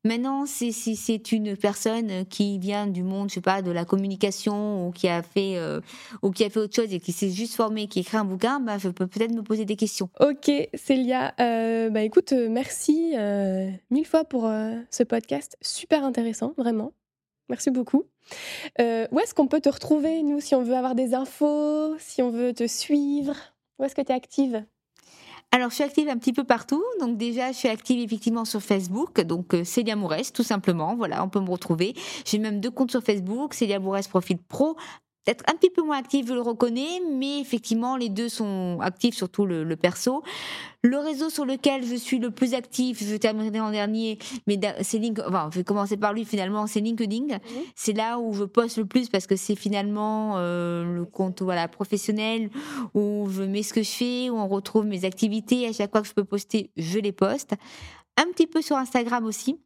Maintenant, si c'est une personne qui vient du monde, je sais pas, de la communication ou qui a fait euh, ou qui a fait autre chose et qui s'est juste formé, qui écrit un bouquin, bah, je peux peut-être me poser des questions. Ok, Célia, euh, bah écoute, merci mille fois pour ce podcast, super intéressant, vraiment. Merci beaucoup. Euh, où est-ce qu'on peut te retrouver, nous, si on veut avoir des infos, si on veut te suivre? Où est-ce que tu es active? Alors, je suis active un petit peu partout. Donc, déjà, je suis active effectivement sur Facebook. Donc, euh, Célia Mourès, tout simplement. Voilà, on peut me retrouver. J'ai même deux comptes sur Facebook. Célia Mourès Profil Pro, peut-être un petit peu moins actif, je le reconnais, mais effectivement, les deux sont actifs, surtout le, perso. Le réseau sur lequel je suis le plus actif, je terminerai en dernier, mais c'est LinkedIn, enfin, je vais commencer par lui finalement, c'est LinkedIn. C'est là où je poste le plus parce que c'est finalement euh, le compte voilà professionnel où je mets ce que je fais, où on retrouve mes activités. À chaque fois que je peux poster, je les poste. Un petit peu sur Instagram aussi.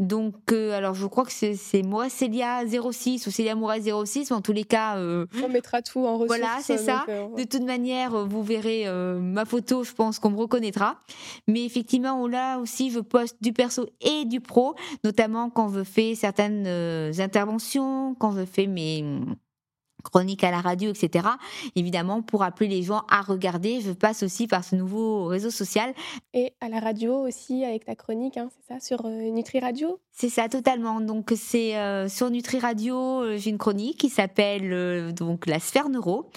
Donc, euh, alors je crois que c'est moi, Célia 06 ou Célia Moura 06, mais en tous les cas. Euh, on mettra tout en ressources. Voilà, c'est ça. Euh, de toute manière, vous verrez ma photo, je pense qu'on me reconnaîtra. Mais effectivement, là aussi, je poste du perso et du pro, notamment quand je fais certaines interventions, quand je fais mes chronique à la radio, etc. Évidemment, pour appeler les gens à regarder, je passe aussi par ce nouveau réseau social. Et à la radio aussi, avec ta chronique, hein, c'est ça, sur euh, Nutri Radio? C'est ça, totalement. Donc, c'est euh, sur Nutri Radio, euh, j'ai une chronique qui s'appelle donc La Sphère Neuro.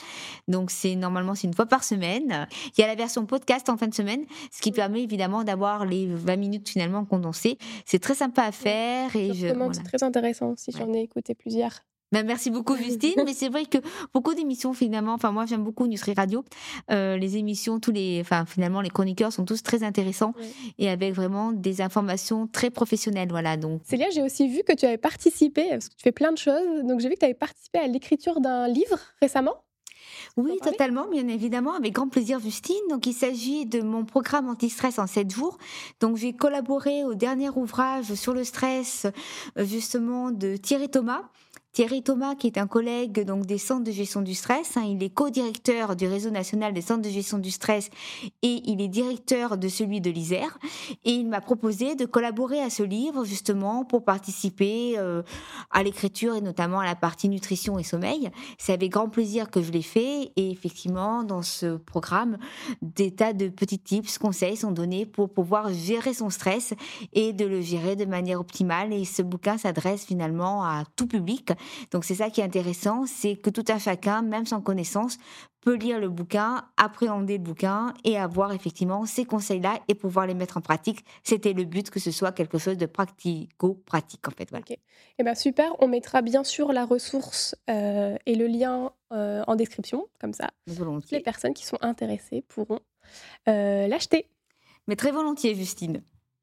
Donc, c'est normalement, c'est une fois par semaine. Il y a la version podcast en fin de semaine, ce qui permet évidemment d'avoir les 20 minutes finalement condensées. C'est très sympa à faire. Et je, C'est très intéressant si j'en ai écouté plusieurs. Ben, merci beaucoup Justine, mais c'est vrai que beaucoup d'émissions finalement, enfin moi j'aime beaucoup Nutri Radio, euh, les émissions, tous les, enfin finalement les chroniqueurs sont tous très intéressants et avec vraiment des informations très professionnelles, voilà donc. Célia, j'ai aussi vu que tu avais participé, parce que tu fais plein de choses, donc j'ai vu que tu avais participé à l'écriture d'un livre récemment. Oui, totalement, bien évidemment, avec grand plaisir, Justine. Donc, il s'agit de mon programme anti-stress en 7 jours. Donc, j'ai collaboré au dernier ouvrage sur le stress, euh, justement, de Thierry Thomas. Thierry Thomas, qui est un collègue donc des centres de gestion du stress, hein, il est co-directeur du réseau national des centres de gestion du stress et il est directeur de celui de l'Isère. Et il m'a proposé de collaborer à ce livre justement pour participer euh, à l'écriture et notamment à la partie nutrition et sommeil. C'est avec grand plaisir que je l'ai fait et effectivement dans ce programme, des tas de petits tips, conseils sont donnés pour pouvoir gérer son stress et de le gérer de manière optimale. Et ce bouquin s'adresse finalement à tout public donc c'est ça qui est intéressant, c'est que tout un chacun, même sans connaissance, peut lire le bouquin, appréhender le bouquin et avoir effectivement ces conseils-là et pouvoir les mettre en pratique. C'était le but que ce soit quelque chose de pratico-pratique en fait. Voilà. Eh ben super, on mettra bien sûr la ressource euh, et le lien euh, en description, comme ça. Les personnes qui sont intéressées pourront euh, l'acheter. Mais très volontiers, Justine.